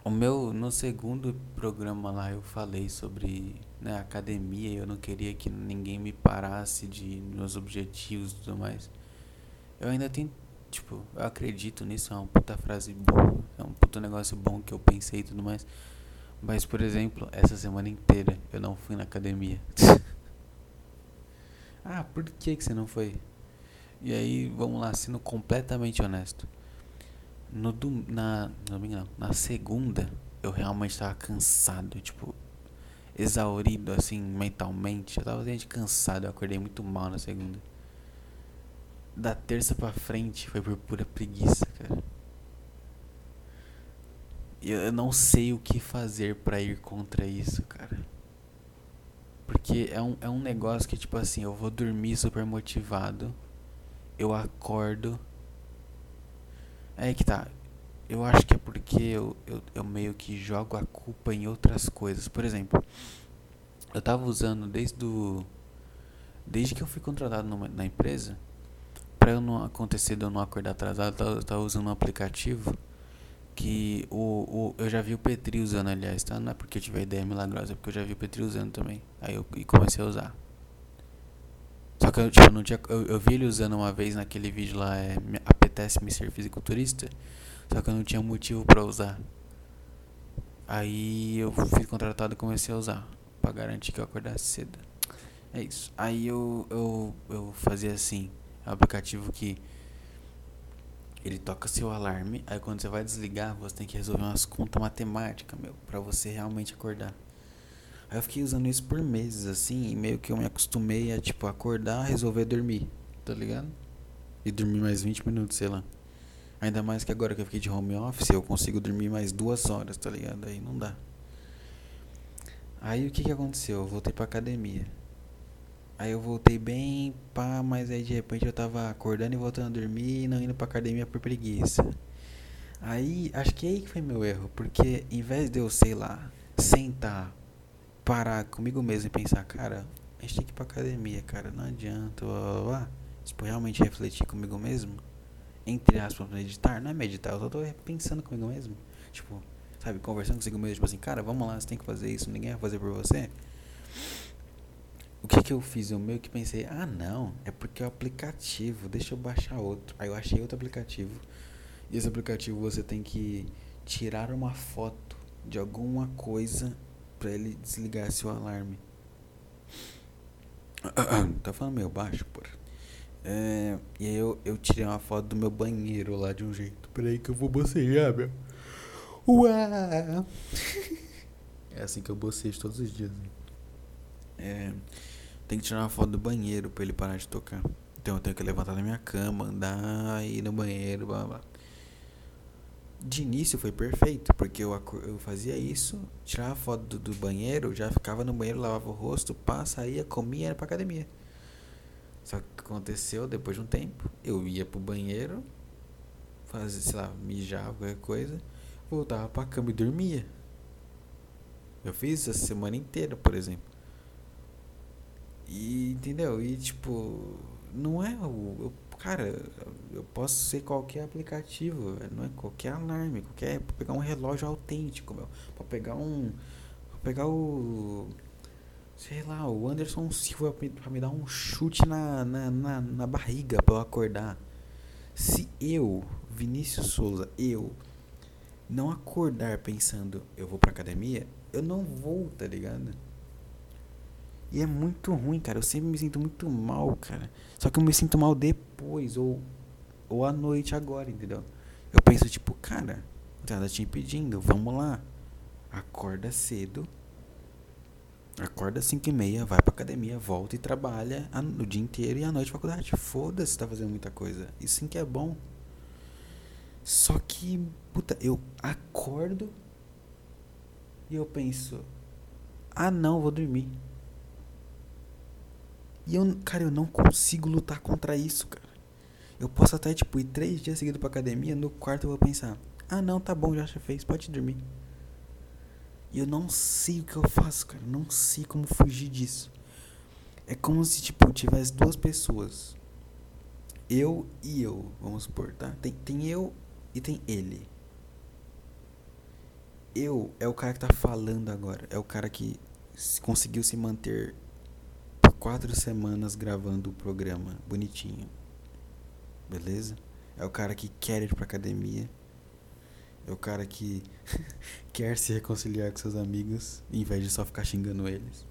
A: O meu, no segundo programa lá eu falei sobre né, academia, eu não queria que ninguém me parasse de meus objetivos e tudo mais. Eu ainda tenho Tipo, eu acredito nisso, é uma puta frase boa, é um puta negócio bom que eu pensei e tudo mais. Mas, por exemplo, essa semana inteira eu não fui na academia. ah, por que, que você não foi? E aí, vamos lá, sendo completamente honesto. No dom, na, domingo não, na segunda eu realmente estava cansado, tipo, exaurido assim mentalmente. Eu tava realmente cansado, eu acordei muito mal na segunda da terça pra frente foi por pura preguiça, cara. Eu não sei o que fazer para ir contra isso, cara. Porque é um, é um negócio que, tipo assim, eu vou dormir super motivado. Eu acordo. É que tá. Eu acho que é porque eu, eu, eu meio que jogo a culpa em outras coisas. Por exemplo, eu tava usando desde do. Desde que eu fui contratado numa, na empresa, para eu não acontecer de eu não acordar atrasado, eu tava usando um aplicativo que o, o eu já vi o Petri usando, aliás, tá? Não é porque eu tive a ideia milagrosa, é porque eu já vi o Petri usando também. Aí eu e comecei a usar. Só que eu, tipo, não tinha, eu, eu vi ele usando uma vez naquele vídeo lá, é, apetece me ser fisiculturista, só que eu não tinha motivo para usar. Aí eu fui contratado e comecei a usar, para garantir que eu acordasse cedo. É isso. Aí eu, eu, eu fazia assim, é um aplicativo que ele toca seu alarme, aí quando você vai desligar, você tem que resolver umas contas matemáticas, meu, para você realmente acordar. Aí eu fiquei usando isso por meses assim, e meio que eu me acostumei a tipo acordar, resolver dormir, tá ligado? E dormir mais 20 minutos, sei lá. Ainda mais que agora que eu fiquei de home office, eu consigo dormir mais duas horas, tá ligado? Aí não dá. Aí o que que aconteceu? Eu voltei pra academia. Aí eu voltei bem, pá, mas aí de repente eu tava acordando e voltando a dormir e não indo pra academia por preguiça. Aí, acho que é aí que foi meu erro, porque em vez de eu, sei lá, sentar, parar comigo mesmo e pensar, cara, a gente tem que ir pra academia, cara, não adianta, blá, blá, tipo, realmente refletir comigo mesmo, entre aspas, meditar, não é meditar, eu só tô pensando comigo mesmo, tipo, sabe, conversando comigo mesmo, tipo assim, cara, vamos lá, você tem que fazer isso, ninguém vai fazer por você. O que que eu fiz? Eu meio que pensei, ah não, é porque é o aplicativo, deixa eu baixar outro. Aí eu achei outro aplicativo. E esse aplicativo você tem que tirar uma foto de alguma coisa para ele desligar seu alarme. tá falando meio baixo, porra. É, e aí eu, eu tirei uma foto do meu banheiro lá de um jeito. Peraí que eu vou bocejar, meu. Uau! é assim que eu bocejo todos os dias. É, tem que tirar uma foto do banheiro pra ele parar de tocar. Então eu tenho que levantar da minha cama, andar, ir no banheiro, blá blá. De início foi perfeito, porque eu, eu fazia isso, tirava a foto do, do banheiro, já ficava no banheiro, lavava o rosto, pá, saía, comia era pra academia. Só que aconteceu depois de um tempo, eu ia pro banheiro, fazia, sei lá, mijava qualquer coisa, voltava pra cama e dormia. Eu fiz isso a semana inteira, por exemplo. E entendeu? E tipo, não é o. Eu, cara, eu posso ser qualquer aplicativo, não é qualquer alarme, qualquer. Pra pegar um relógio autêntico, meu. Pra pegar um. Pra pegar o sei lá, o Anderson Silva pra me dar um chute na, na, na, na barriga pra eu acordar. Se eu, Vinícius Souza, eu, não acordar pensando eu vou pra academia, eu não vou, tá ligado? E é muito ruim, cara. Eu sempre me sinto muito mal, cara. Só que eu me sinto mal depois, ou, ou à noite agora, entendeu? Eu penso, tipo, cara, nada te impedindo, vamos lá. Acorda cedo Acorda às 5 e meia, vai pra academia, volta e trabalha o dia inteiro e à noite faculdade. Foda-se, tá fazendo muita coisa. Isso sim que é bom. Só que, puta, eu acordo e eu penso, ah não, vou dormir. E eu, cara, eu não consigo lutar contra isso, cara. Eu posso até, tipo, ir três dias seguidos pra academia, no quarto eu vou pensar, ah não, tá bom, já fez, pode dormir. E eu não sei o que eu faço, cara. Não sei como fugir disso. É como se, tipo, tivesse duas pessoas. Eu e eu, vamos supor, tá? Tem, tem eu e tem ele. Eu é o cara que tá falando agora. É o cara que conseguiu se manter quatro semanas gravando o programa bonitinho. Beleza? É o cara que quer ir pra academia. É o cara que quer se reconciliar com seus amigos, em vez de só ficar xingando eles.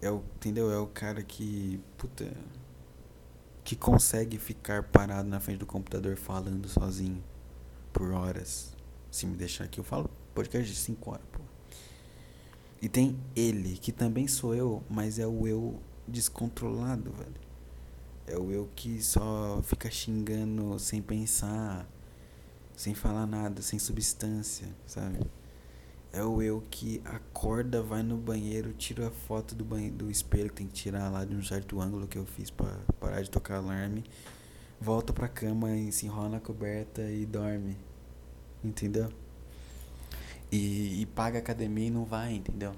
A: É o, entendeu? É o cara que, puta, que consegue ficar parado na frente do computador falando sozinho por horas. Se me deixar aqui, eu falo podcast de 5 horas, pô. E tem ele, que também sou eu, mas é o eu descontrolado, velho. É o eu que só fica xingando sem pensar sem falar nada, sem substância, sabe? É o eu que acorda, vai no banheiro, tira a foto do banheiro, do espelho que tem que tirar lá de um certo ângulo que eu fiz para parar de tocar alarme, volta pra cama e se enrola na coberta e dorme. Entendeu? E, e paga academia e não vai, entendeu?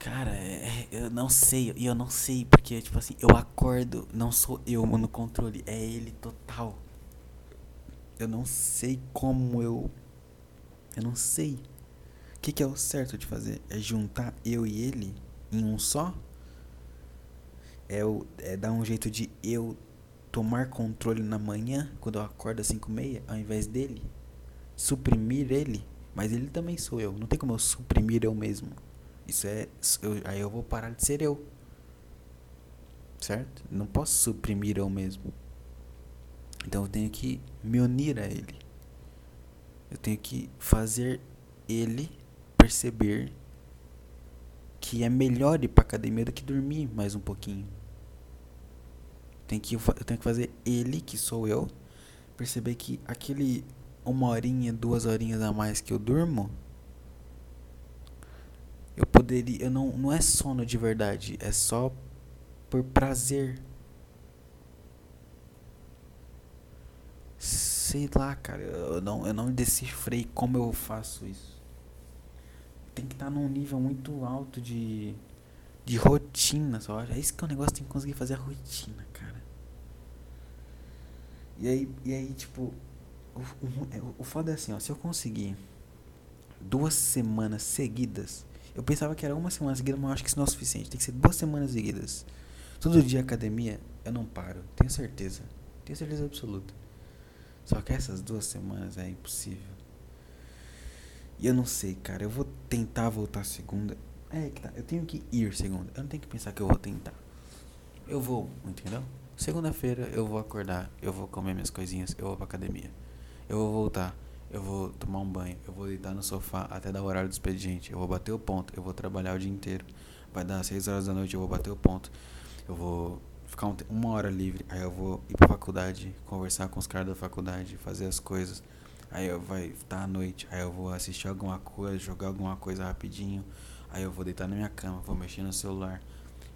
A: Cara, é, é eu não sei, e eu não sei, porque, tipo assim, eu acordo, não sou eu no controle, é ele total. Eu não sei como eu. Eu não sei. O que, que é o certo de fazer? É juntar eu e ele em um só? É, o, é dar um jeito de eu tomar controle na manhã, quando eu acordo às 5 e meia, ao invés dele? Suprimir ele? Mas ele também sou eu. Não tem como eu suprimir eu mesmo. Isso é. Eu, aí eu vou parar de ser eu. Certo? Não posso suprimir eu mesmo. Então eu tenho que me unir a ele. Eu tenho que fazer ele perceber que é melhor ir pra academia do que dormir mais um pouquinho. Tem que, eu tenho que fazer ele, que sou eu, perceber que aquele uma horinha, duas horinhas a mais que eu durmo, eu poderia, eu não, não é sono de verdade, é só por prazer. sei lá, cara. Eu não, eu não decifrei como eu faço isso. Tem que estar tá num nível muito alto de, de rotina, só. É isso que é o negócio, tem que conseguir fazer a rotina, cara. E aí, e aí tipo, o, o, o foda é assim, ó. Se eu conseguir duas semanas seguidas, Eu pensava que era uma semana seguida, mas eu acho que isso não é o suficiente. Tem que ser duas semanas seguidas. Todo dia academia, eu não paro. Tenho certeza. Tenho certeza absoluta. Só que essas duas semanas é impossível. E eu não sei, cara. Eu vou tentar voltar segunda. É que tá. Eu tenho que ir segunda. Eu não tenho que pensar que eu vou tentar. Eu vou, entendeu? Segunda-feira eu vou acordar. Eu vou comer minhas coisinhas. Eu vou pra academia. Eu vou voltar. Eu vou tomar um banho. Eu vou deitar no sofá até dar o horário do expediente. Eu vou bater o ponto. Eu vou trabalhar o dia inteiro. Vai dar 6 horas da noite. Eu vou bater o ponto. Eu vou ficar um, uma hora livre. Aí eu vou ir pra faculdade. Conversar com os caras da faculdade. Fazer as coisas. Aí eu vai estar tá à noite. Aí eu vou assistir alguma coisa. Jogar alguma coisa rapidinho. Aí eu vou deitar na minha cama. Vou mexer no celular.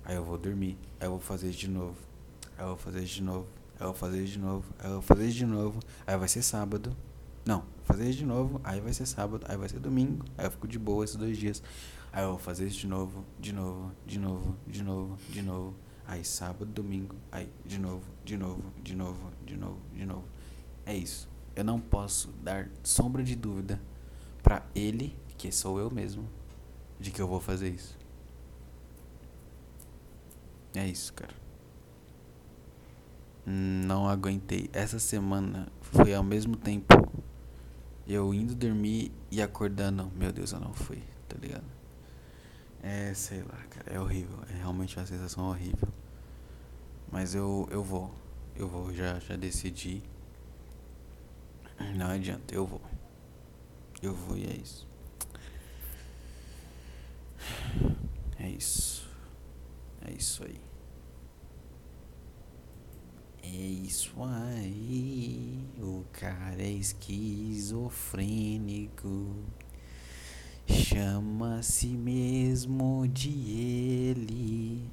A: Aí eu vou dormir. Aí eu vou fazer de novo. Aí eu vou fazer de novo. Aí eu vou fazer de novo. Aí eu vou fazer de novo. Aí vai ser sábado. Não, fazer de novo, aí vai ser sábado, aí vai ser domingo, aí eu fico de boa esses dois dias. Aí eu vou fazer isso de novo, de novo, de novo, de novo, de novo. Aí sábado, domingo, aí de novo, de novo, de novo, de novo, de novo. É isso. Eu não posso dar sombra de dúvida para ele, que sou eu mesmo, de que eu vou fazer isso. É isso, cara. Não aguentei. Essa semana foi ao mesmo tempo eu indo dormir e acordando, meu Deus, eu não fui, tá ligado? É, sei lá, cara, é horrível, é realmente uma sensação horrível. Mas eu, eu vou, eu vou, já, já decidi. Não adianta, eu vou. Eu vou e é isso. É isso. É isso aí. É isso aí, o cara é esquizofrênico. Chama a si mesmo de ele.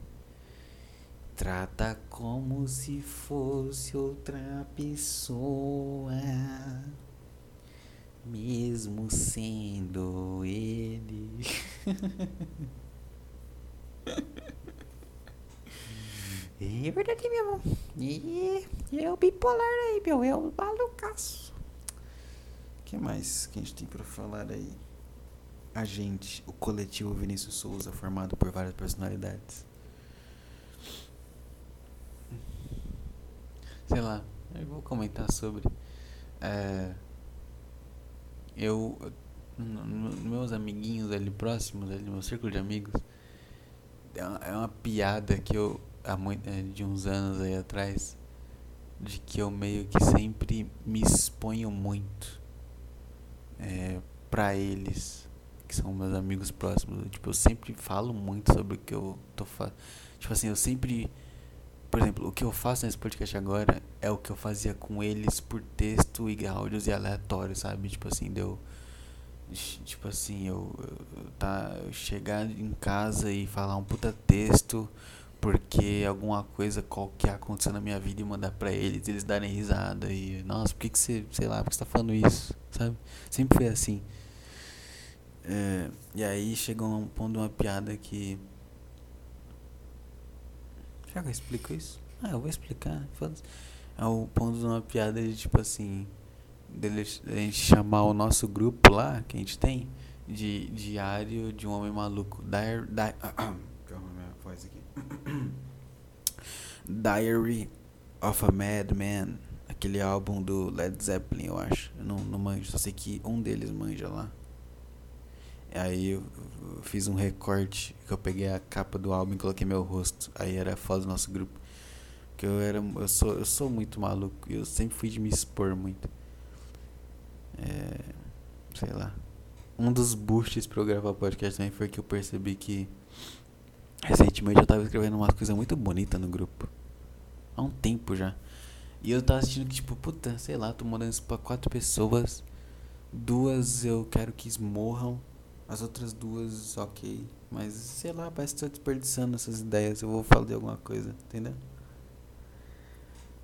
A: Trata como se fosse outra pessoa, mesmo sendo ele. É verdade mesmo. E é o bipolar aí, meu. É o malucaço. O que mais que a gente tem pra falar aí? A gente, o coletivo Vinícius Souza, formado por várias personalidades. Sei lá, eu vou comentar sobre. É, eu, meus amiguinhos ali próximos, ali, meu círculo de amigos, é uma, é uma piada que eu há muito, é, de uns anos aí atrás de que eu meio que sempre me exponho muito é, para eles que são meus amigos próximos. Tipo eu sempre falo muito sobre o que eu tô fazendo tipo assim eu sempre por exemplo o que eu faço nesse podcast agora é o que eu fazia com eles por texto e áudios e aleatórios sabe? Tipo assim deu tipo assim eu, eu tá eu chegar em casa e falar um puta texto porque alguma coisa qualquer aconteceu na minha vida e mandar pra eles, eles darem risada e, nossa, por que, que você, sei lá, por que você tá falando isso, sabe? Sempre foi assim. É, e aí chegou um ponto de uma piada que. Será que eu explico isso? Ah, eu vou explicar. É o ponto de uma piada de tipo assim. Dele, a gente chamar o nosso grupo lá, que a gente tem, de Diário de um Homem Maluco. Diary. Di Diary of a Madman, aquele álbum do Led Zeppelin, eu acho. Eu não, não manjo, só sei que um deles manja lá. Aí eu fiz um recorte que eu peguei a capa do álbum e coloquei meu rosto. Aí era a foto do nosso grupo. Que eu era eu sou eu sou muito maluco, eu sempre fui de me expor muito. É, sei lá. Um dos boosts para eu gravar podcast também foi que eu percebi que Recentemente eu tava escrevendo uma coisa muito bonita no grupo. Há um tempo já. E eu tava assistindo que, tipo, puta, sei lá, tô mandando isso pra quatro pessoas. Duas eu quero que morram. As outras duas, ok. Mas, sei lá, parece que tô desperdiçando essas ideias. Eu vou falar de alguma coisa, entendeu?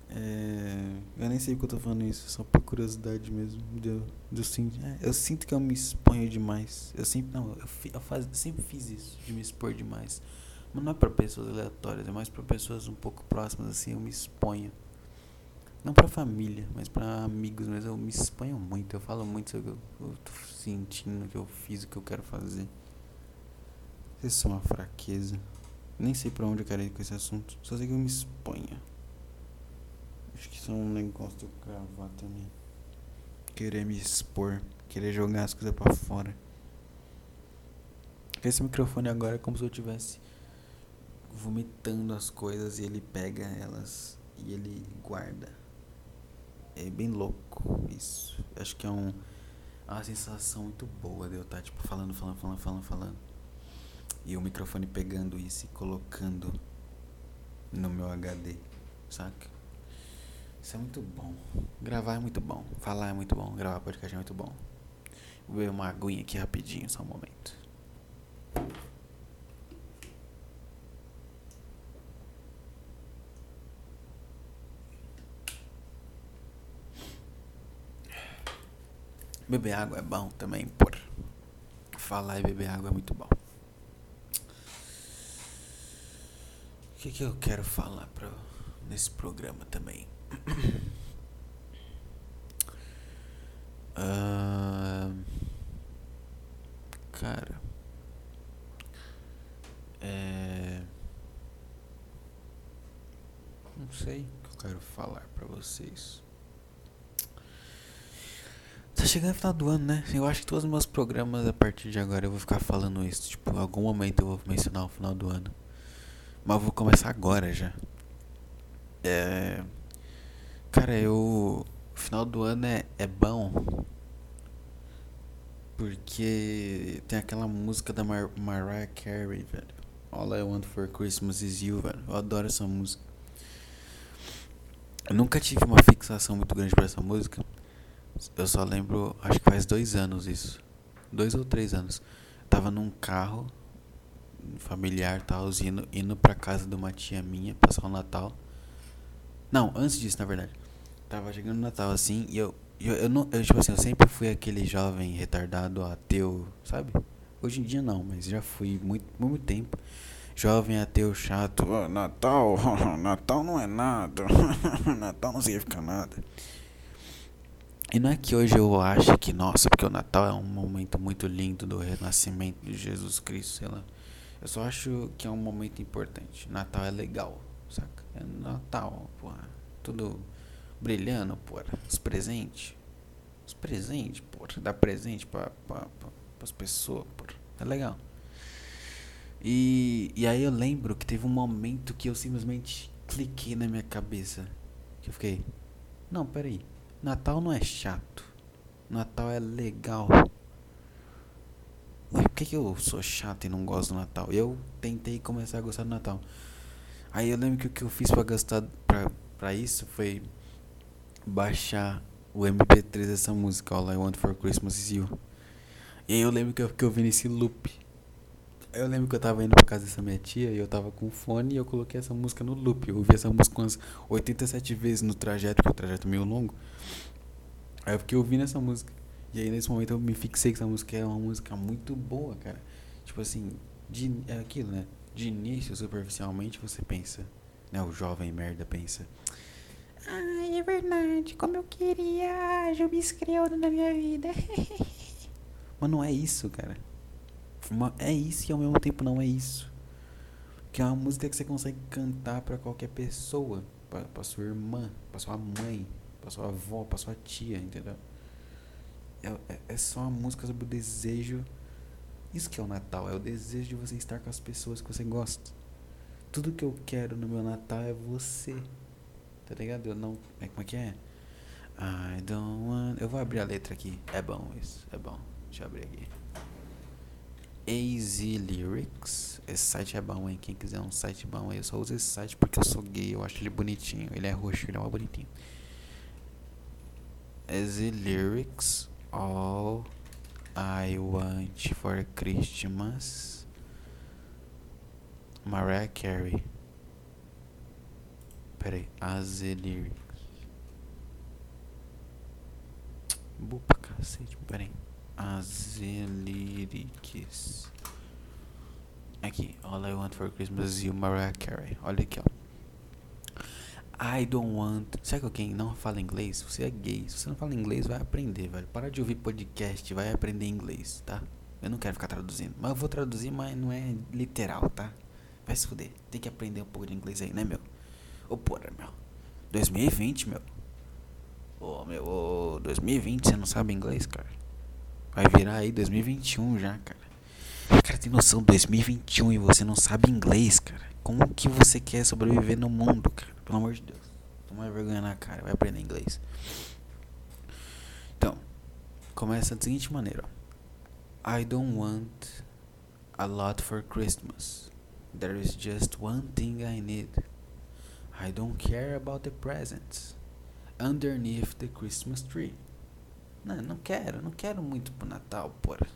A: É, eu nem sei porque eu tô falando isso, só por curiosidade mesmo. Eu, eu, sinto, é, eu sinto que eu me exponho demais. Eu sempre, não, eu, eu, faz, sempre fiz isso, de me expor demais. Mas não é para pessoas aleatórias, é mais para pessoas um pouco próximas, assim, eu me exponho. Não para família, mas para amigos, mas eu me exponho muito, eu falo muito sobre o que eu, eu tô sentindo, o que eu fiz, o que eu quero fazer. isso é uma fraqueza. Nem sei pra onde eu quero ir com esse assunto. Só sei que eu me exponha. Acho que isso é um negócio de eu gravar também. Querer me expor. Querer jogar as coisas pra fora. Esse microfone agora é como se eu tivesse vomitando as coisas e ele pega elas e ele guarda. É bem louco isso. Acho que é um, é uma sensação muito boa de eu estar tipo falando, falando, falando, falando, falando. E o microfone pegando isso e colocando no meu HD, saca? Isso é muito bom. Gravar é muito bom. Falar é muito bom. Gravar podcast é muito bom. Vou beber uma aguinha aqui rapidinho, só um momento. Beber água é bom também, por falar e beber água é muito bom. O que, que eu quero falar pra, nesse programa também? uh, cara. É. Não sei o que eu quero falar pra vocês. Tá chegando no final do ano, né? Eu acho que todos os meus programas a partir de agora eu vou ficar falando isso. Tipo, em algum momento eu vou mencionar o final do ano. Mas eu vou começar agora já. É. Cara, eu. O final do ano é, é bom. Porque tem aquela música da Mar Mariah Carey, velho. All I Want for Christmas is You, velho. Eu adoro essa música. Eu nunca tive uma fixação muito grande pra essa música. Eu só lembro, acho que faz dois anos isso. Dois ou três anos. Eu tava num carro familiar tal, indo, indo pra casa de uma tia minha passar o Natal. Não, antes disso, na verdade. Tava chegando o Natal assim e eu. Eu, eu, não, eu, tipo assim, eu sempre fui aquele jovem retardado, ateu, sabe? Hoje em dia não, mas já fui muito, muito tempo. Jovem ateu chato. Oh, Natal, Natal não é nada. Natal não significa nada. E não é que hoje eu acho que, nossa, porque o Natal é um momento muito lindo do renascimento de Jesus Cristo, sei lá. Eu só acho que é um momento importante. Natal é legal, saca? É Natal, porra. Tudo brilhando, porra. Os presentes. Os presentes, porra. Dar presente pra, pra, pra, pras pessoas, porra. É legal. E, e aí eu lembro que teve um momento que eu simplesmente cliquei na minha cabeça. Que eu fiquei, não, peraí. Natal não é chato. Natal é legal. Ué, por que, que eu sou chato e não gosto do Natal? Eu tentei começar a gostar do Natal. Aí eu lembro que o que eu fiz pra gastar pra, pra isso foi baixar o MP3 dessa música, All I Want for Christmas is You. E aí eu lembro que eu, que eu vi nesse loop. Eu lembro que eu tava indo pra casa dessa minha tia e eu tava com fone e eu coloquei essa música no loop. Eu ouvi essa música umas 87 vezes no trajeto, porque o trajeto é meio longo. Aí eu fiquei ouvindo essa música. E aí nesse momento eu me fixei que essa música é uma música muito boa, cara. Tipo assim, de, é aquilo, né? De início, superficialmente, você pensa, né? O jovem merda pensa. Ai, é verdade, como eu queria eu me na minha vida. Mas não é isso, cara. É isso e ao mesmo tempo não é isso. Que é uma música que você consegue cantar para qualquer pessoa. Pra sua irmã, pra sua mãe, pra sua avó, pra sua tia, entendeu? É, é, é só uma música sobre o desejo. Isso que é o Natal, é o desejo de você estar com as pessoas que você gosta. Tudo que eu quero no meu Natal é você. Tá ligado? Eu não. É, como é que é? I don't want. Eu vou abrir a letra aqui. É bom isso, é bom. Deixa eu abrir aqui. Easy Lyrics. Esse site é bom, hein? Quem quiser um site bom aí, eu só uso esse site porque eu sou gay, eu acho ele bonitinho. Ele é roxo, ele é uma bonitinho. Easy Lyrics. All I Want for Christmas. Mariah Carey. Peraí, Easy Lyrics. Boa pra cacete, peraí. Azeliriques. Aqui, All I Want for Christmas is Mariah Carey. Olha aqui, ó. I don't want. Sabe que quem não fala inglês? Você é gay. Se você não fala inglês, vai aprender, velho. Para de ouvir podcast, vai aprender inglês, tá? Eu não quero ficar traduzindo. Mas eu vou traduzir, mas não é literal, tá? Vai se fuder. Tem que aprender um pouco de inglês aí, né, meu? Ô, porra, meu. 2020, meu. Ô, meu, ô, 2020, você não sabe inglês, cara? Vai virar aí 2021 já, cara. Cara, tem noção, 2021 e você não sabe inglês, cara. Como que você quer sobreviver no mundo, cara? Pelo amor de Deus. Toma vergonha na cara, vai aprender inglês. Então, começa da seguinte maneira, ó. I don't want a lot for Christmas. There is just one thing I need. I don't care about the presents underneath the Christmas tree. Não, não quero, não quero muito pro Natal, porra.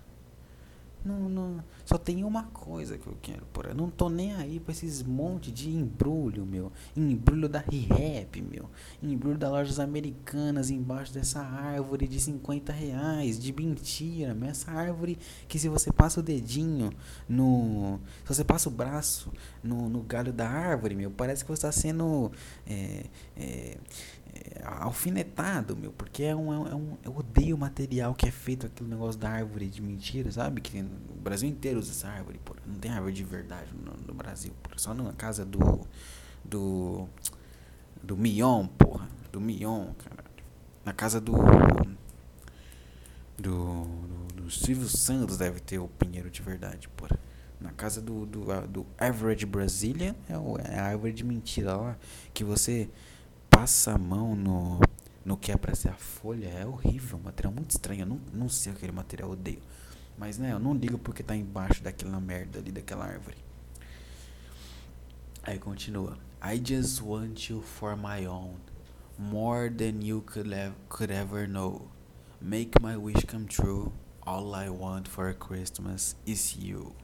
A: Não, não, só tem uma coisa que eu quero, porra. Não tô nem aí pra esses monte de embrulho, meu. Embrulho da ReHap, meu. Embrulho das lojas americanas embaixo dessa árvore de 50 reais. De mentira, meu. Essa árvore que se você passa o dedinho no. Se você passa o braço no, no galho da árvore, meu, parece que você tá sendo. É, é, alfinetado, meu, porque é um, é um. Eu odeio o material que é feito aquele negócio da árvore de mentira, sabe? Que o Brasil inteiro usa essa árvore, pô. Não tem árvore de verdade no, no Brasil, pô. Só na casa do. Do. Do Mion, porra. Do Mion, cara. Na casa do. Do. Do, do Silvio Santos deve ter o pinheiro de verdade, porra. Na casa do, do, do Average Brasília é, é a árvore de mentira lá. Que você passa a mão no, no que é pra ser a folha, é horrível, um material muito estranho. Eu não, não sei aquele material, odeio. Mas né, eu não ligo porque tá embaixo daquela merda ali, daquela árvore. Aí continua. I just want you for my own. More than you could, could ever know. Make my wish come true. All I want for Christmas is you.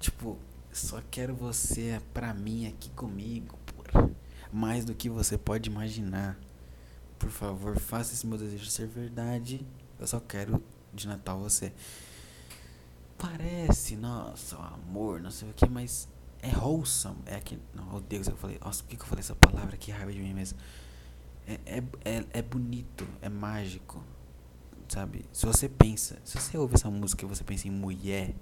A: Tipo, só quero você pra mim aqui comigo, mais do que você pode imaginar. Por favor, faça esse meu desejo ser verdade. Eu só quero de Natal você. Parece, nossa, amor, não sei o que, mas é wholesome. É que. Não, oh Deus, eu falei. Nossa, por que, eu falei essa palavra? Que raiva de mim mesmo. É, é, é, é bonito, é mágico. Sabe? Se você pensa, se você ouve essa música e você pensa em mulher,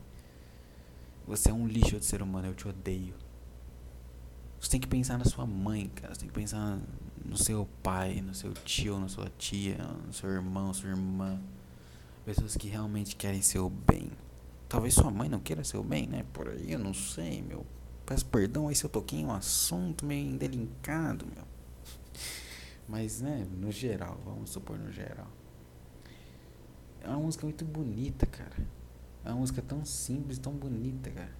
A: você é um lixo de ser humano, eu te odeio. Você tem que pensar na sua mãe, cara. Você tem que pensar no seu pai, no seu tio, na sua tia, no seu irmão, sua irmã. Pessoas que realmente querem seu bem. Talvez sua mãe não queira seu bem, né? Por aí, eu não sei, meu. Peço perdão aí se eu toquei um assunto meio indelicado, meu. Mas, né, no geral, vamos supor no geral. É uma música muito bonita, cara. É uma música tão simples, tão bonita, cara.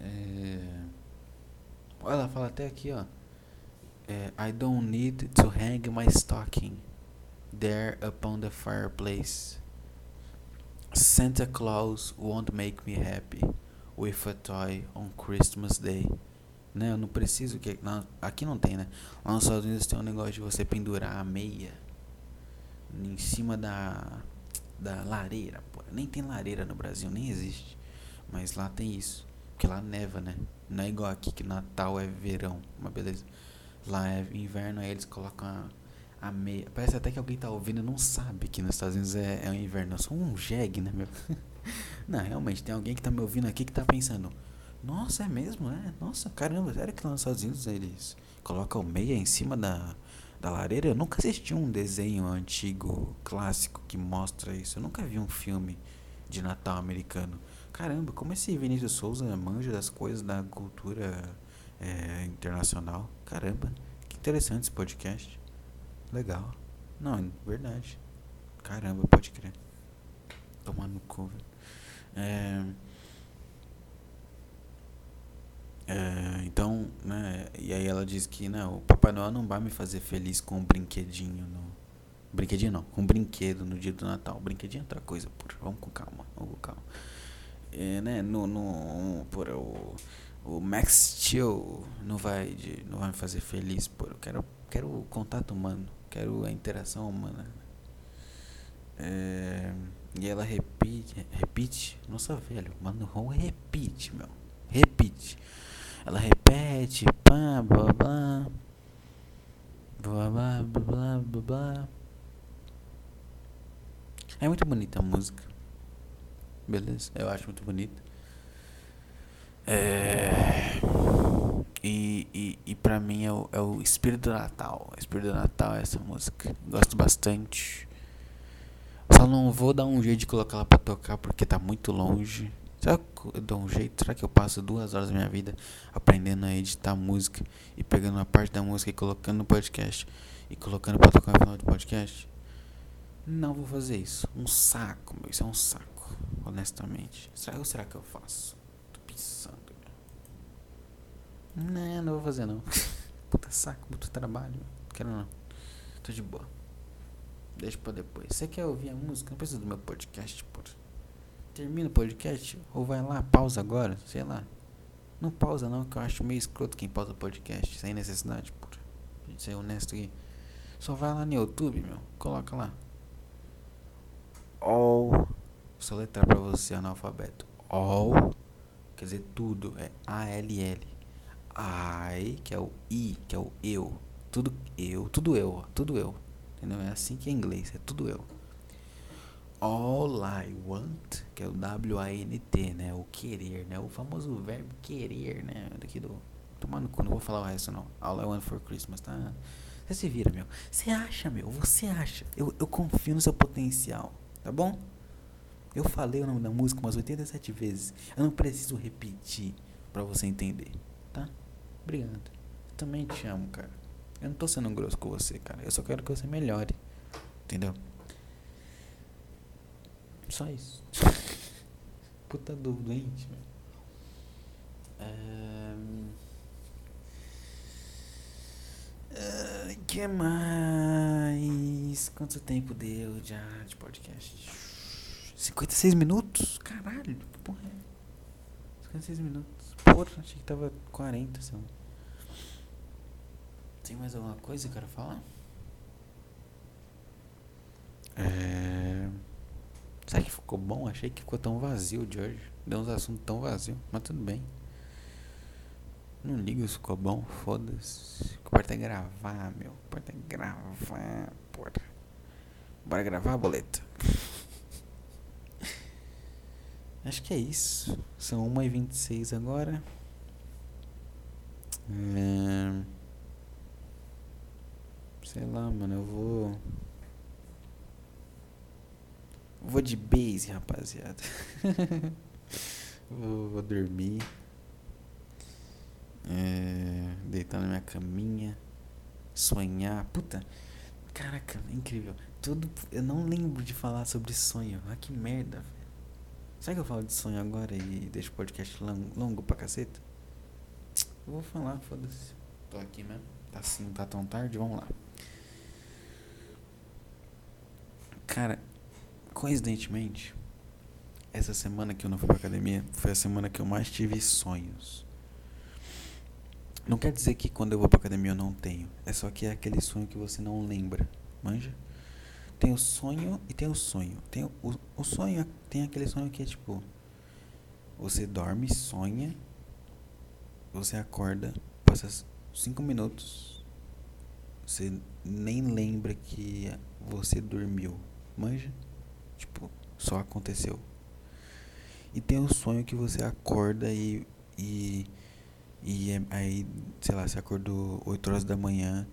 A: É... Ela fala até aqui, ó. É, I don't need to hang my stocking there upon the fireplace. Santa Claus won't make me happy with a toy on Christmas Day. Né? Eu não preciso que. Não, aqui não tem, né? Lá nos Estados Unidos tem um negócio de você pendurar a meia em cima da, da lareira. Nem tem lareira no Brasil, nem existe. Mas lá tem isso. Porque lá neva, né? Não é igual aqui que Natal é verão, uma beleza. Lá é inverno, aí eles colocam a, a meia. Parece até que alguém tá ouvindo e não sabe que nos Estados Unidos é, é um inverno. Eu sou um jegue, né, meu? não, realmente, tem alguém que tá me ouvindo aqui que tá pensando. Nossa, é mesmo? É? Nossa, caramba, sério que lá nos Estados Unidos eles colocam meia em cima da, da lareira? Eu nunca assisti um desenho antigo, clássico, que mostra isso. Eu nunca vi um filme de Natal americano. Caramba, como esse Vinícius Souza manja das coisas da cultura é, internacional. Caramba, que interessante esse podcast. Legal. Não, é verdade. Caramba, pode crer. Tomar no cu, É, é, então, né, e aí ela diz que não, o Papai Noel não vai me fazer feliz com um brinquedinho no. Brinquedinho não, com um brinquedo no dia do Natal. Brinquedinho é outra coisa, porra. Vamos com calma, vamos com calma é, né, no, no por o, o Max Steel não vai de, não vai me fazer feliz, por eu quero quero o contato humano, quero a interação humana. É, e ela repite, repite, nossa velho, mano, repite, meu, repite. Ela repete, pá, blá blá, blá blá blá blá blá. É muito bonita a música. Beleza? Eu acho muito bonita. É. E, e, e pra mim é o, é o espírito do Natal. O espírito do Natal é essa música. Gosto bastante. Só não vou dar um jeito de colocar ela pra tocar porque tá muito longe. Será que eu dou um jeito? Será que eu passo duas horas da minha vida aprendendo a editar música e pegando uma parte da música e colocando no podcast e colocando pra tocar no final do podcast? Não vou fazer isso. Um saco, meu. Isso é um saco, honestamente. Será ou será que eu faço? Tô pensando. Não, não vou fazer não. Puta saco, muito trabalho. Quero não. Tô de boa. Deixa pra depois. Você quer ouvir a música? Não precisa do meu podcast, porra termina o podcast ou vai lá, pausa agora, sei lá. Não pausa não, que eu acho meio escroto quem pausa o podcast, sem necessidade, por ser honesto aqui. Só vai lá no YouTube, meu, coloca lá. All, só letrar pra você, analfabeto. All, quer dizer tudo, é A-L-L. I, que é o I, que é o eu. Tudo eu, tudo eu, tudo eu. Entendeu? É assim que é inglês, é tudo eu. All I want, que é o W-A-N-T, né? O querer, né? O famoso verbo querer, né? Daqui do. Tomar no cu, não vou falar o resto não. All I want for Christmas, tá? Você se vira, meu. Você acha, meu. Você acha. Eu, eu confio no seu potencial, tá bom? Eu falei o nome da música umas 87 vezes. Eu não preciso repetir pra você entender, tá? Obrigado. Eu também te amo, cara. Eu não tô sendo grosso com você, cara. Eu só quero que você melhore. Entendeu? Só isso. Puta do doente, velho. Que mais? Quanto tempo deu já de podcast? 56 minutos? Caralho, porra. 56 minutos. Porra, achei que tava 40, sei lá. Tem mais alguma coisa que eu quero falar? É. Será que ficou bom? Achei que ficou tão vazio de hoje. Deu uns assuntos tão vazios, mas tudo bem. Não ligo se ficou bom, foda-se. O importa é gravar, meu. O importa é gravar, porra. Bora gravar, boleta? Acho que é isso. São 1h26 agora. É... Sei lá, mano, eu vou. Vou de base, rapaziada. vou, vou, dormir. É, deitar na minha caminha. Sonhar. Puta. Caraca, incrível. Tudo. Eu não lembro de falar sobre sonho. Ah, que merda. Será que eu falo de sonho agora e deixo o podcast longo, longo pra caceta? Eu vou falar, foda-se. Tô aqui mesmo. Tá assim, tá tão tarde, vamos lá. Cara, Coincidentemente, essa semana que eu não fui pra academia foi a semana que eu mais tive sonhos. Não quer dizer que quando eu vou pra academia eu não tenho. É só que é aquele sonho que você não lembra. Manja? Tem o sonho e tem o sonho. Tem o, o sonho, tem aquele sonho que é tipo. Você dorme, sonha, você acorda, passa cinco minutos, você nem lembra que você dormiu. Manja? Tipo, só aconteceu. E tem o sonho que você acorda e. E, e é, aí, sei lá, você acordou 8 horas da manhã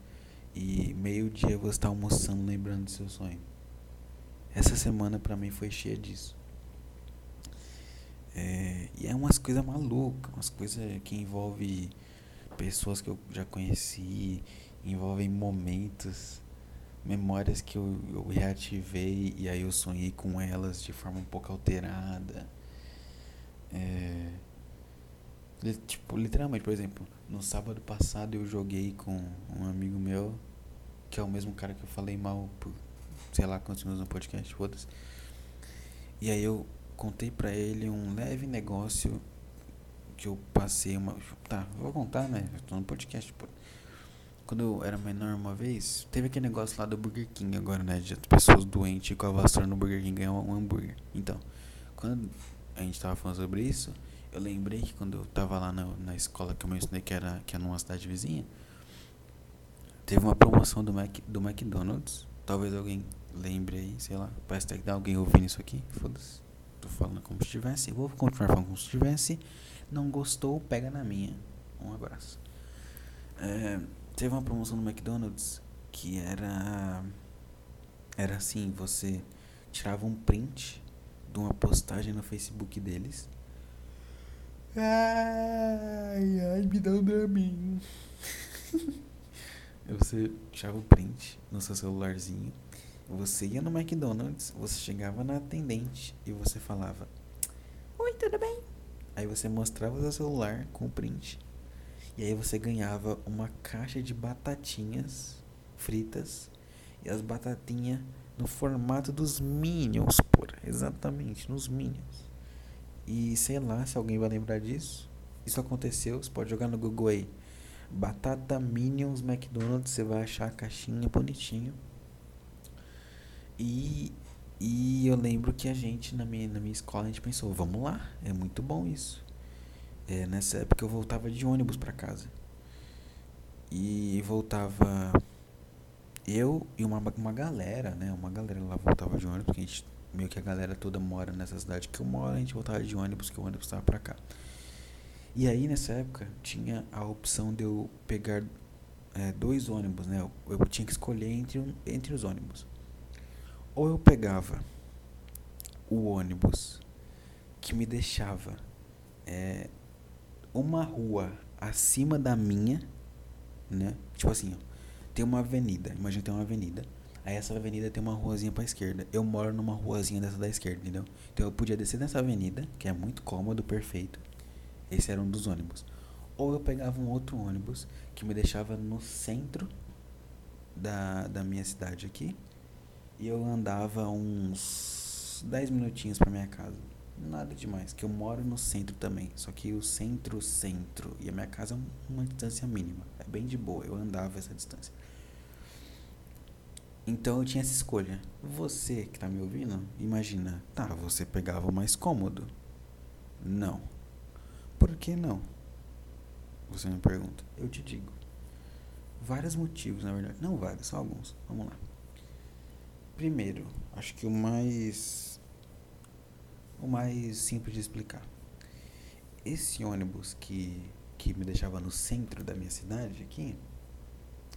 A: e meio-dia você está almoçando lembrando do seu sonho. Essa semana pra mim foi cheia disso. É, e é umas coisas malucas, umas coisas que envolvem pessoas que eu já conheci, envolvem momentos memórias que eu, eu reativei e aí eu sonhei com elas de forma um pouco alterada. É, tipo, literalmente, por exemplo, no sábado passado eu joguei com um amigo meu, que é o mesmo cara que eu falei mal por, sei lá, quantos minutos no podcast, foda-se. E aí eu contei pra ele um leve negócio que eu passei uma. Tá, vou contar, né? Eu tô no podcast, pô quando eu era menor uma vez, teve aquele negócio lá do Burger King agora, né? De pessoas doentes com a vassoura no Burger King ganhar um hambúrguer. Então, quando a gente tava falando sobre isso, eu lembrei que quando eu tava lá na, na escola que eu mencionei que era, que era numa cidade vizinha, teve uma promoção do, Mac, do McDonald's. Talvez alguém lembre aí, sei lá. Parece que tem alguém ouvindo isso aqui. Foda-se. Tô falando como se tivesse. Vou continuar falando como se tivesse. Não gostou, pega na minha. Um abraço. É, teve uma promoção no McDonald's que era. Era assim: você tirava um print de uma postagem no Facebook deles. Ai, ai, me dá um draminho. você tirava o print no seu celularzinho. Você ia no McDonald's, você chegava na atendente e você falava: Oi, tudo bem? Aí você mostrava o seu celular com o print. E aí você ganhava uma caixa de batatinhas fritas e as batatinhas no formato dos Minions, porra. Exatamente, nos Minions. E sei lá se alguém vai lembrar disso. Isso aconteceu, você pode jogar no Google aí. Batata Minions McDonald's, você vai achar a caixinha bonitinho. E, e eu lembro que a gente, na minha, na minha escola, a gente pensou, vamos lá, é muito bom isso. É, nessa época eu voltava de ônibus para casa. E voltava eu e uma, uma galera, né? Uma galera lá voltava de ônibus, porque a gente, meio que a galera toda mora nessa cidade que eu moro, a gente voltava de ônibus, que o ônibus estava pra cá. E aí nessa época tinha a opção de eu pegar é, dois ônibus, né? Eu, eu tinha que escolher entre, entre os ônibus. Ou eu pegava o ônibus que me deixava é, uma rua acima da minha, né? Tipo assim, ó tem uma avenida. Imagina tem uma avenida. Aí essa avenida tem uma ruazinha pra esquerda. Eu moro numa ruazinha dessa da esquerda, entendeu? Então eu podia descer nessa avenida, que é muito cômodo, perfeito. Esse era um dos ônibus. Ou eu pegava um outro ônibus que me deixava no centro da, da minha cidade aqui. E eu andava uns 10 minutinhos pra minha casa. Nada demais, que eu moro no centro também. Só que o centro, centro. E a minha casa é uma distância mínima. É bem de boa, eu andava essa distância. Então eu tinha essa escolha. Você que tá me ouvindo, imagina, tá, você pegava o mais cômodo. Não. Por que não? Você me pergunta. Eu te digo. Vários motivos, na verdade. Não vários, só alguns. Vamos lá. Primeiro, acho que o mais o mais simples de explicar. Esse ônibus que que me deixava no centro da minha cidade aqui,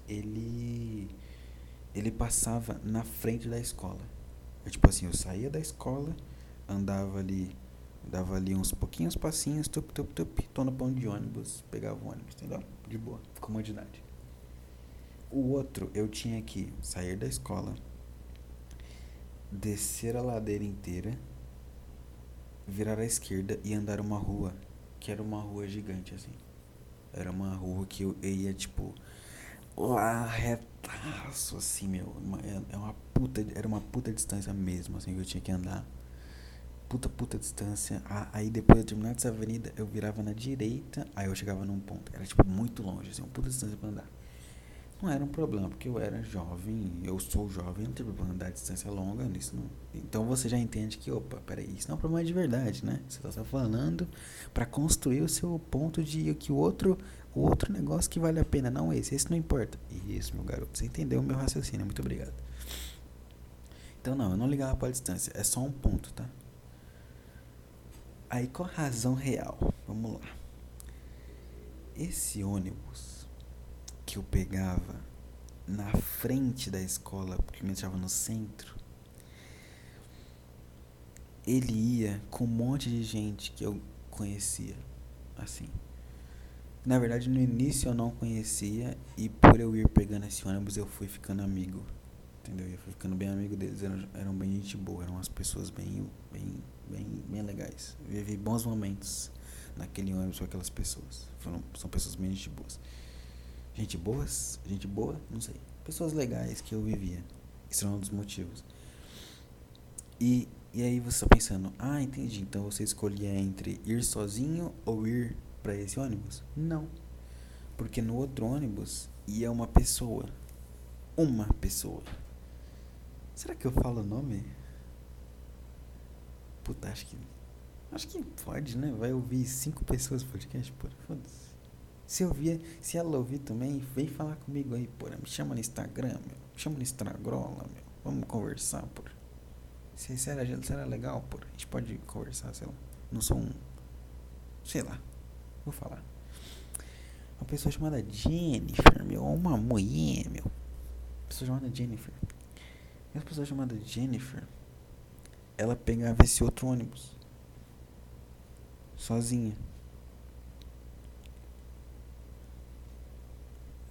A: ele ele passava na frente da escola. Eu, tipo assim, eu saía da escola, andava ali, dava ali uns pouquinhos passinhos, tup, tup, tup, tô no ponto de ônibus, pegava o ônibus, entendeu? De boa, comodidade. O outro, eu tinha que sair da escola, descer a ladeira inteira, virar à esquerda e andar uma rua, que era uma rua gigante, assim. Era uma rua que eu ia, tipo, lá retaço, assim, meu. É, é uma puta, era uma puta distância mesmo, assim, que eu tinha que andar. Puta, puta distância. aí depois de terminar essa avenida, eu virava na direita, aí eu chegava num ponto. Era, tipo, muito longe, assim, uma puta distância pra andar. Não era um problema, porque eu era jovem, eu sou jovem, não tem problema andar distância longa nisso. Não. Então você já entende que, opa, peraí, isso não é um problema de verdade, né? Você tá só falando para construir o seu ponto de que o outro outro negócio que vale a pena, não esse. Esse não importa. Isso, meu garoto. Você entendeu o meu raciocínio. Muito obrigado. Então, não, eu não ligava para a distância. É só um ponto, tá? Aí, qual a razão real? Vamos lá. Esse ônibus que eu pegava na frente da escola, porque me deixava no centro, ele ia com um monte de gente que eu conhecia. Assim. Na verdade, no início eu não conhecia e por eu ir pegando esse ônibus eu fui ficando amigo. Entendeu? Eu fui ficando bem amigo deles, eram, eram bem gente boa, eram umas pessoas bem, bem, bem, bem legais. Eu vivi bons momentos naquele ônibus com aquelas pessoas. Foram, são pessoas bem gente boas. Gente boas? Gente boa? Não sei. Pessoas legais que eu vivia. Isso é um dos motivos. E, e aí você está pensando, ah, entendi. Então você escolhia entre ir sozinho ou ir para esse ônibus? Não. Porque no outro ônibus ia uma pessoa. Uma pessoa. Será que eu falo o nome? Puta, acho que. Acho que pode, né? Vai ouvir cinco pessoas no podcast, porra. Foda-se. Se ouvir, se ela ouvir também, vem falar comigo aí, porra. Me chama no Instagram, meu. Me chama no Instagrola, meu. Vamos conversar, por. Se, se, era, se era legal, por. A gente pode conversar, sei lá. Não sou um. Sei lá. Vou falar. Uma pessoa chamada Jennifer, meu. Uma mulher, meu. Uma pessoa chamada Jennifer. E uma pessoa chamada Jennifer. Ela pegava esse outro ônibus. Sozinha.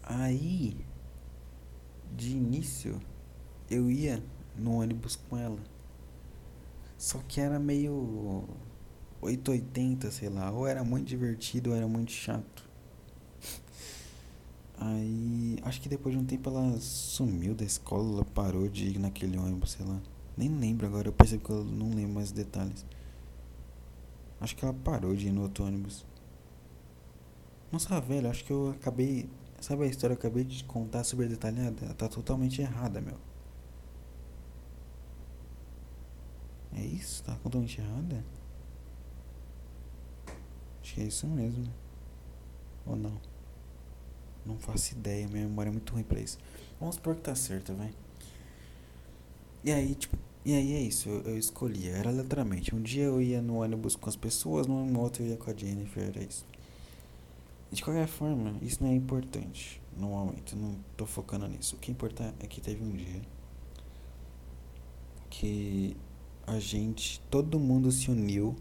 A: Aí, de início, eu ia no ônibus com ela. Só que era meio 880, sei lá. Ou era muito divertido ou era muito chato. Aí, acho que depois de um tempo ela sumiu da escola, ela parou de ir naquele ônibus, sei lá. Nem lembro agora, eu percebo que eu não lembro mais detalhes. Acho que ela parou de ir no outro ônibus. Nossa, velho, acho que eu acabei Sabe a história que eu acabei de contar super detalhada? Ela tá totalmente errada, meu. É isso? Tá totalmente errada? Acho que é isso mesmo. Ou não? Não faço ideia, minha memória é muito ruim pra isso. Vamos supor que tá certo, vai. E aí, tipo, e aí é isso, eu, eu escolhia, era literalmente. Um dia eu ia no ônibus com as pessoas, no outro eu ia com a Jennifer, era isso. De qualquer forma, isso não é importante no momento, não tô focando nisso. O que importa é que teve um dia que a gente, todo mundo se uniu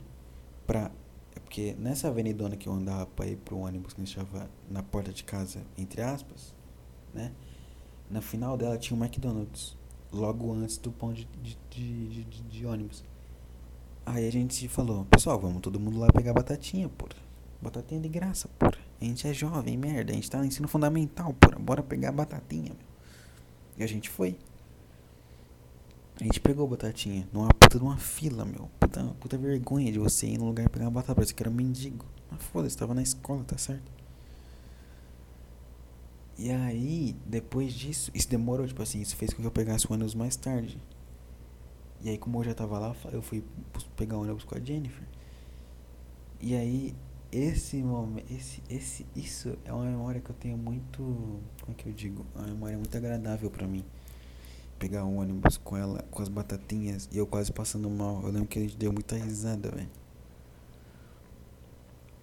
A: pra. É porque nessa avenidona que eu andava pra ir pro ônibus que a gente estava na porta de casa, entre aspas, né? Na final dela tinha um McDonald's, logo antes do ponto de, de, de, de, de ônibus. Aí a gente falou, pessoal, vamos todo mundo lá pegar batatinha, porra. Batatinha de graça, porra. A gente é jovem, merda. A gente tá no ensino fundamental, porra. Bora pegar batatinha, meu. E a gente foi. A gente pegou batatinha numa puta de uma fila, meu. Puta, puta vergonha de você ir no lugar pegar uma batata. Parece que era um mendigo. Mas foda-se, tava na escola, tá certo? E aí, depois disso, isso demorou, tipo assim, isso fez com que eu pegasse o ônibus mais tarde. E aí, como eu já tava lá, eu fui pegar o ônibus com a Jennifer. E aí, esse momento, esse, esse, isso é uma memória que eu tenho muito, como é que eu digo, uma memória muito agradável para mim. Pegar um ônibus com ela, com as batatinhas e eu quase passando mal. Eu lembro que a gente deu muita risada, velho.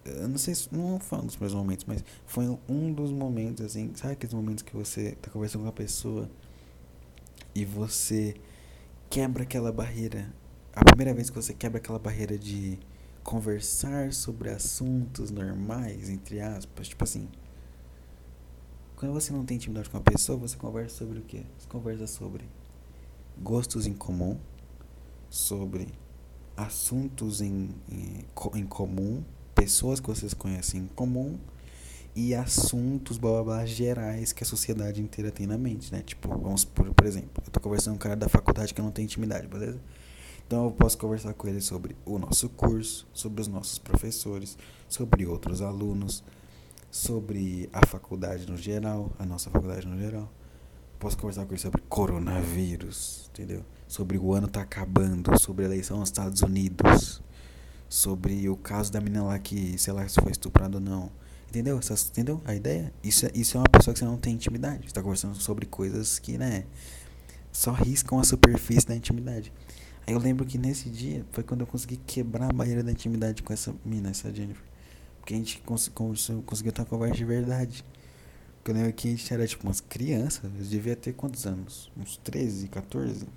A: Eu não sei se não um dos meus momentos, mas foi um dos momentos assim, sabe aqueles momentos que você tá conversando com a pessoa e você quebra aquela barreira. A primeira vez que você quebra aquela barreira de conversar sobre assuntos normais, entre aspas, tipo assim. Quando você não tem intimidade com uma pessoa, você conversa sobre o quê? Você conversa sobre gostos em comum, sobre assuntos em, em, em comum, pessoas que vocês conhecem em comum e assuntos blá, blá, blá, gerais que a sociedade inteira tem na mente, né? Tipo, vamos por, por exemplo, eu tô conversando com um cara da faculdade que não tem intimidade, beleza? Então eu posso conversar com ele sobre o nosso curso, sobre os nossos professores, sobre outros alunos, sobre a faculdade no geral, a nossa faculdade no geral. Posso conversar com ele sobre coronavírus, entendeu? Sobre o ano tá acabando, sobre a eleição nos Estados Unidos, sobre o caso da menina lá que, sei lá, se foi estuprada ou não. Entendeu? Essas, entendeu a ideia? Isso, é, isso é uma pessoa que você não tem intimidade. Você tá conversando sobre coisas que, né, só riscam a superfície da intimidade. Aí eu lembro que nesse dia foi quando eu consegui quebrar a barreira da intimidade com essa mina, essa Jennifer. Porque a gente cons conseguiu ter uma conversa de verdade. Porque eu lembro que a gente era tipo umas crianças. Eu devia ter quantos anos? Uns 13, 14?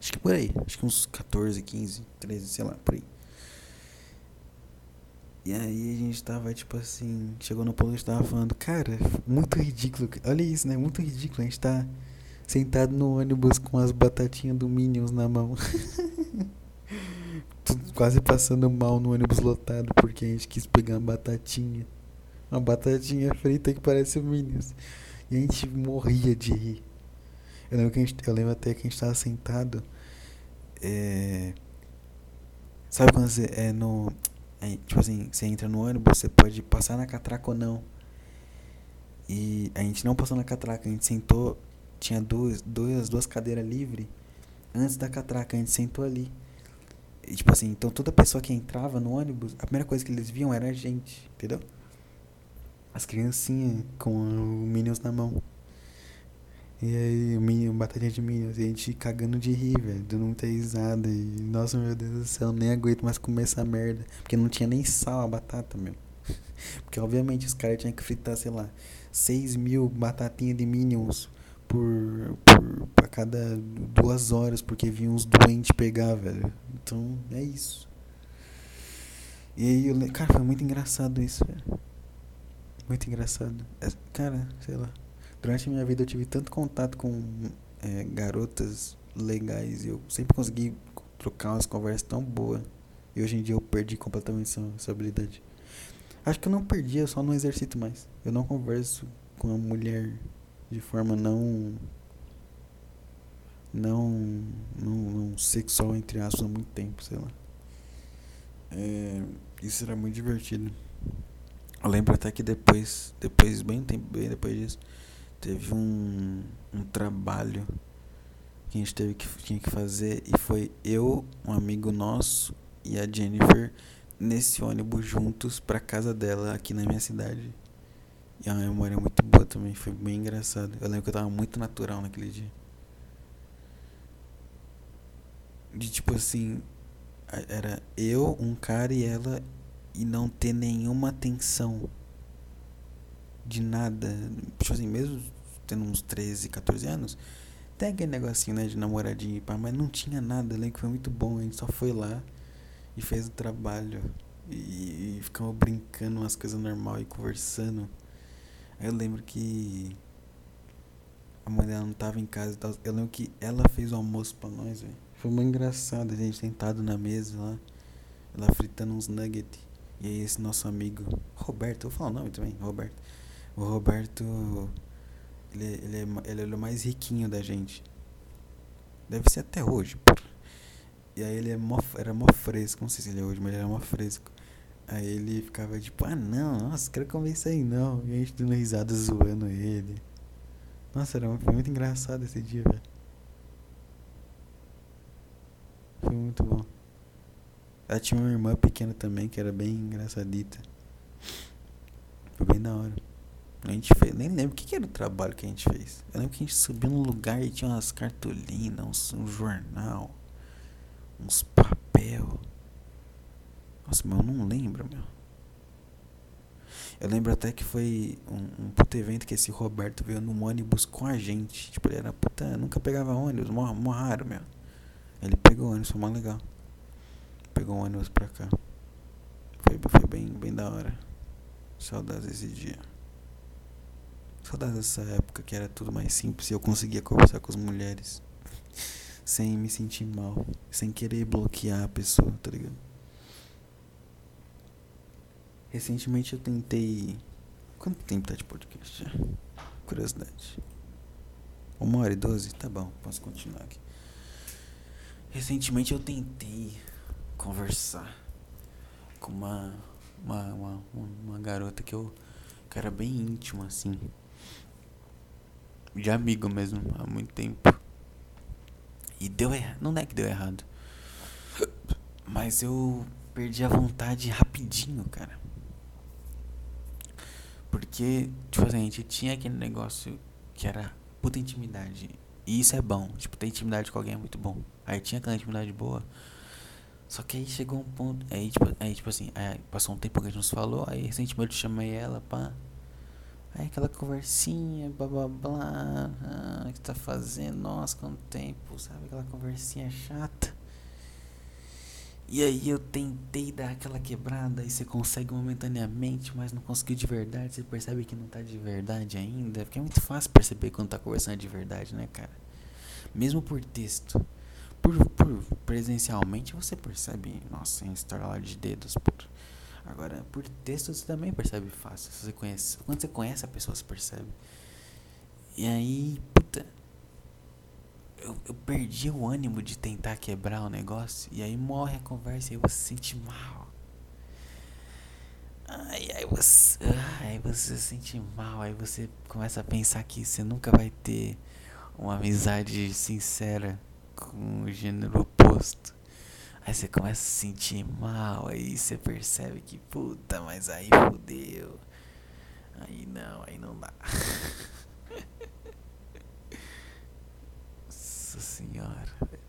A: Acho que por aí. Acho que uns 14, 15, 13, sei lá, por aí. E aí a gente tava, tipo assim, chegou no ponto que a gente tava falando, cara, muito ridículo. Olha isso, né? Muito ridículo. A gente tá sentado no ônibus com as batatinhas do Minions na mão. Quase passando mal no ônibus lotado porque a gente quis pegar uma batatinha. Uma batatinha frita que parece o Minions. E a gente morria de rir. Eu lembro, que gente, eu lembro até que a gente tava sentado. É, sabe quando você é no. É, tipo assim, você entra no ônibus, você pode passar na catraca ou não. E a gente não passou na catraca, a gente sentou tinha duas, duas, duas cadeiras livres antes da catraca, a gente sentou ali. E, tipo assim, então toda pessoa que entrava no ônibus, a primeira coisa que eles viam era a gente, entendeu? As criancinhas com o Minions na mão. E aí, Minion, batatinha de Minions, e a gente cagando de rir, velho, dando muita risada. E, nossa, meu Deus do céu, nem aguento mais comer essa merda. Porque não tinha nem sal a batata, meu. Porque, obviamente, os caras tinham que fritar, sei lá, 6 mil batatinhas de Minions por, por pra cada duas horas, porque vinha uns doentes pegar, velho. Então, é isso. E aí, eu, cara, foi muito engraçado isso, velho. Muito engraçado. É, cara, sei lá. Durante a minha vida eu tive tanto contato com é, garotas legais e eu sempre consegui trocar umas conversas tão boas. E hoje em dia eu perdi completamente essa, essa habilidade. Acho que eu não perdi, eu só não exercito mais. Eu não converso com uma mulher de forma não. Não, não, não sexual, entre aspas, há muito tempo, sei lá. É, isso era muito divertido. Eu lembro até que depois, depois bem tempo, bem depois disso, teve um, um trabalho que a gente teve que tinha que fazer e foi eu, um amigo nosso e a Jennifer nesse ônibus juntos para casa dela aqui na minha cidade. E a memória é muito boa também, foi bem engraçado. Eu lembro que eu tava muito natural naquele dia. De tipo assim, era eu, um cara e ela e não ter nenhuma tensão de nada. Tipo assim, mesmo tendo uns 13, 14 anos, tem aquele negocinho, né, de namoradinho, pá, mas não tinha nada, eu lembro que foi muito bom, a gente só foi lá e fez o trabalho e, e ficamos brincando umas coisas normal e conversando. Eu lembro que a mãe dela não tava em casa e tal. Eu lembro que ela fez o almoço pra nós, velho. Foi muito engraçado, a gente sentado na mesa lá, ela fritando uns nuggets. E aí esse nosso amigo, Roberto, eu vou falar o nome também, Roberto. O Roberto, ele, ele, é, ele é o mais riquinho da gente. Deve ser até hoje. E aí ele é mó, era mó fresco, não sei se ele é hoje, mas ele era mó fresco. Aí ele ficava tipo, ah não, nossa, quero comer isso aí não. E a gente dando risada zoando ele. Nossa, era, foi muito engraçado esse dia, velho. Foi muito bom. Ela tinha uma irmã pequena também, que era bem engraçadita. Foi bem da hora. A gente fez, nem lembro o que, que, era o trabalho que a gente fez. Eu lembro que a gente subiu num lugar e tinha umas cartolinas, uns, um jornal, uns papel. Nossa, mas eu não lembro, meu. Eu lembro até que foi um, um puto evento que esse Roberto veio num ônibus com a gente. Tipo, ele era puta, nunca pegava ônibus, mó, mó raro, meu. Ele pegou ônibus, foi mó legal. Pegou um ônibus pra cá. Foi, foi bem, bem da hora. Saudades desse dia. Saudades dessa época que era tudo mais simples e eu conseguia conversar com as mulheres sem me sentir mal, sem querer bloquear a pessoa, tá ligado? Recentemente eu tentei. Quanto tempo tá de podcast? Curiosidade. Uma hora e doze? Tá bom, posso continuar aqui. Recentemente eu tentei conversar com uma, uma, uma, uma garota que eu que era bem íntimo assim de amigo mesmo, há muito tempo. E deu errado. Não é que deu errado. Mas eu perdi a vontade rapidinho, cara. Porque, tipo assim, a gente tinha aquele negócio que era puta intimidade. E isso é bom. Tipo, ter intimidade com alguém é muito bom. Aí tinha aquela intimidade boa. Só que aí chegou um ponto. Aí, tipo, aí, tipo assim, aí passou um tempo que a gente nos falou. Aí recentemente eu chamei ela pra Aí aquela conversinha, blá blá blá, ah, que tá fazendo, nossa, quanto tempo, sabe? Aquela conversinha chata. E aí eu tentei dar aquela quebrada e você consegue momentaneamente, mas não conseguiu de verdade, você percebe que não tá de verdade ainda. Porque é muito fácil perceber quando tá conversando de verdade, né, cara? Mesmo por texto. Por, por presencialmente você percebe, nossa, em instalar de dedos, por Agora, por texto você também percebe fácil. Você conhece, quando você conhece a pessoa, você percebe. E aí, puta, eu, eu perdi o ânimo de tentar quebrar o negócio. E aí morre a conversa e aí você se sente mal. Ai, aí você, aí você se sente mal. Aí você começa a pensar que você nunca vai ter uma amizade sincera com o gênero oposto. Aí você começa a se sentir mal, aí você percebe que puta, mas aí fudeu. Aí não, aí não dá. senhora, velho.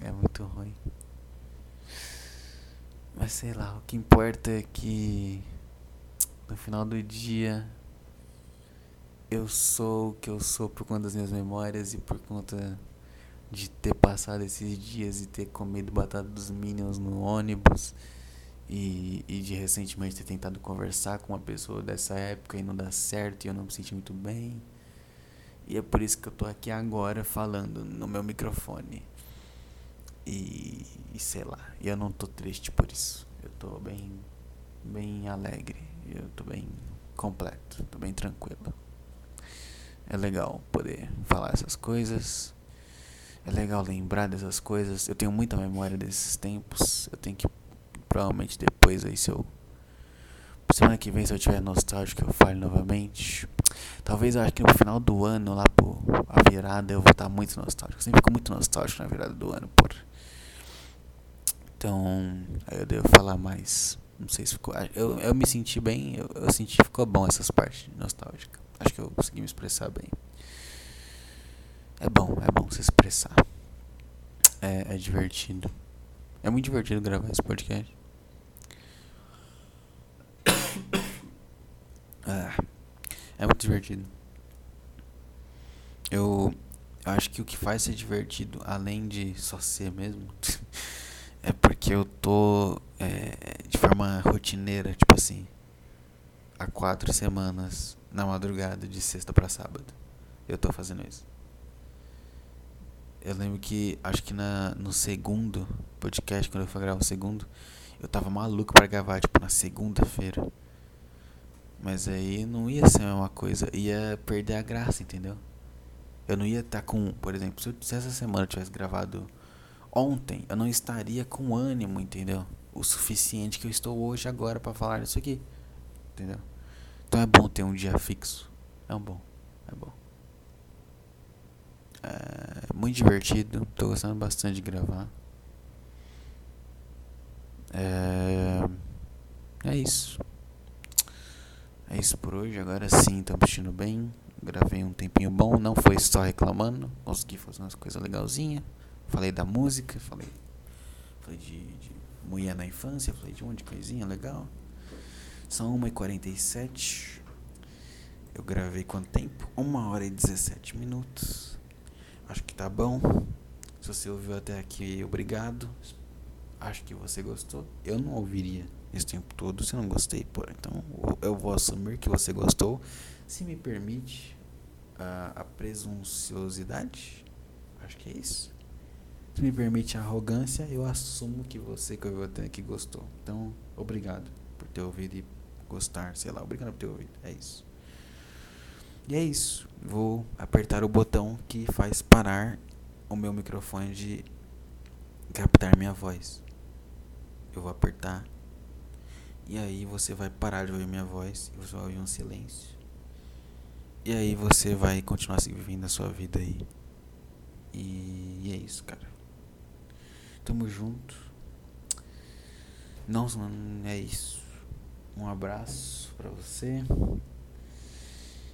A: É muito ruim. Mas sei lá, o que importa é que no final do dia eu sou o que eu sou por conta das minhas memórias e por conta de ter passado esses dias e ter comido batata dos Minions no ônibus e, e de recentemente ter tentado conversar com uma pessoa dessa época e não dar certo e eu não me senti muito bem. E é por isso que eu tô aqui agora falando no meu microfone. E, e sei lá, eu não tô triste por isso. Eu tô bem bem alegre, eu tô bem completo, tô bem tranquilo. É legal poder falar essas coisas. É legal lembrar dessas coisas. Eu tenho muita memória desses tempos. Eu tenho que provavelmente depois aí se eu semana que vem se eu tiver nostálgico eu fale novamente. Talvez eu acho que no final do ano lá por a virada eu vou estar muito nostálgico. Eu sempre fico muito nostálgico na virada do ano, por então, aí eu devo falar mais. Não sei se ficou. Eu, eu me senti bem, eu, eu senti que ficou bom essas partes nostálgicas. Acho que eu consegui me expressar bem. É bom, é bom se expressar. É, é divertido. É muito divertido gravar esse podcast. Ah, é muito divertido. Eu, eu acho que o que faz ser divertido, além de só ser mesmo, é porque eu tô é, de forma rotineira, tipo assim, há quatro semanas na madrugada de sexta para sábado. Eu tô fazendo isso. Eu lembro que acho que na no segundo podcast, quando eu fui gravar o segundo, eu tava maluco para gravar tipo na segunda-feira. Mas aí não ia ser a mesma coisa, ia perder a graça, entendeu? Eu não ia estar tá com, por exemplo, se, eu, se essa semana eu tivesse gravado ontem, eu não estaria com ânimo, entendeu? O suficiente que eu estou hoje agora para falar isso aqui, entendeu? Então é bom ter um dia fixo. É um bom, é bom. É muito divertido, tô gostando bastante de gravar. É, é isso. É isso por hoje. Agora sim, tô assistindo bem. Gravei um tempinho bom, não foi só reclamando. Consegui fazer umas coisas legalzinhas. Falei da música, falei, falei de, de mulher na infância, falei de um monte de coisinha legal. São 1h47. Eu gravei quanto tempo? 1 hora e 17 minutos. Acho que tá bom. Se você ouviu até aqui, obrigado. Acho que você gostou. Eu não ouviria esse tempo todo se não gostei. Por então eu vou assumir que você gostou. Se me permite a, a presunçosidade. Acho que é isso. Se me permite a arrogância, eu assumo que você que ouviu até aqui gostou. Então, obrigado por ter ouvido e gostar, sei lá, obrigado por ter ouvido. É isso. E é isso. Vou apertar o botão que faz parar o meu microfone de captar minha voz. Eu vou apertar. E aí você vai parar de ouvir minha voz e você vai ouvir um silêncio. E aí você vai continuar vivendo a sua vida aí. E, e é isso, cara. Tamo junto. Não, é isso. Um abraço para você.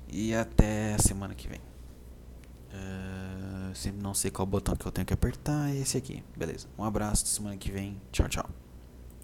A: E até a semana que vem. Uh, sempre não sei qual botão que eu tenho que apertar. É esse aqui. Beleza. Um abraço. Semana que vem. Tchau, tchau.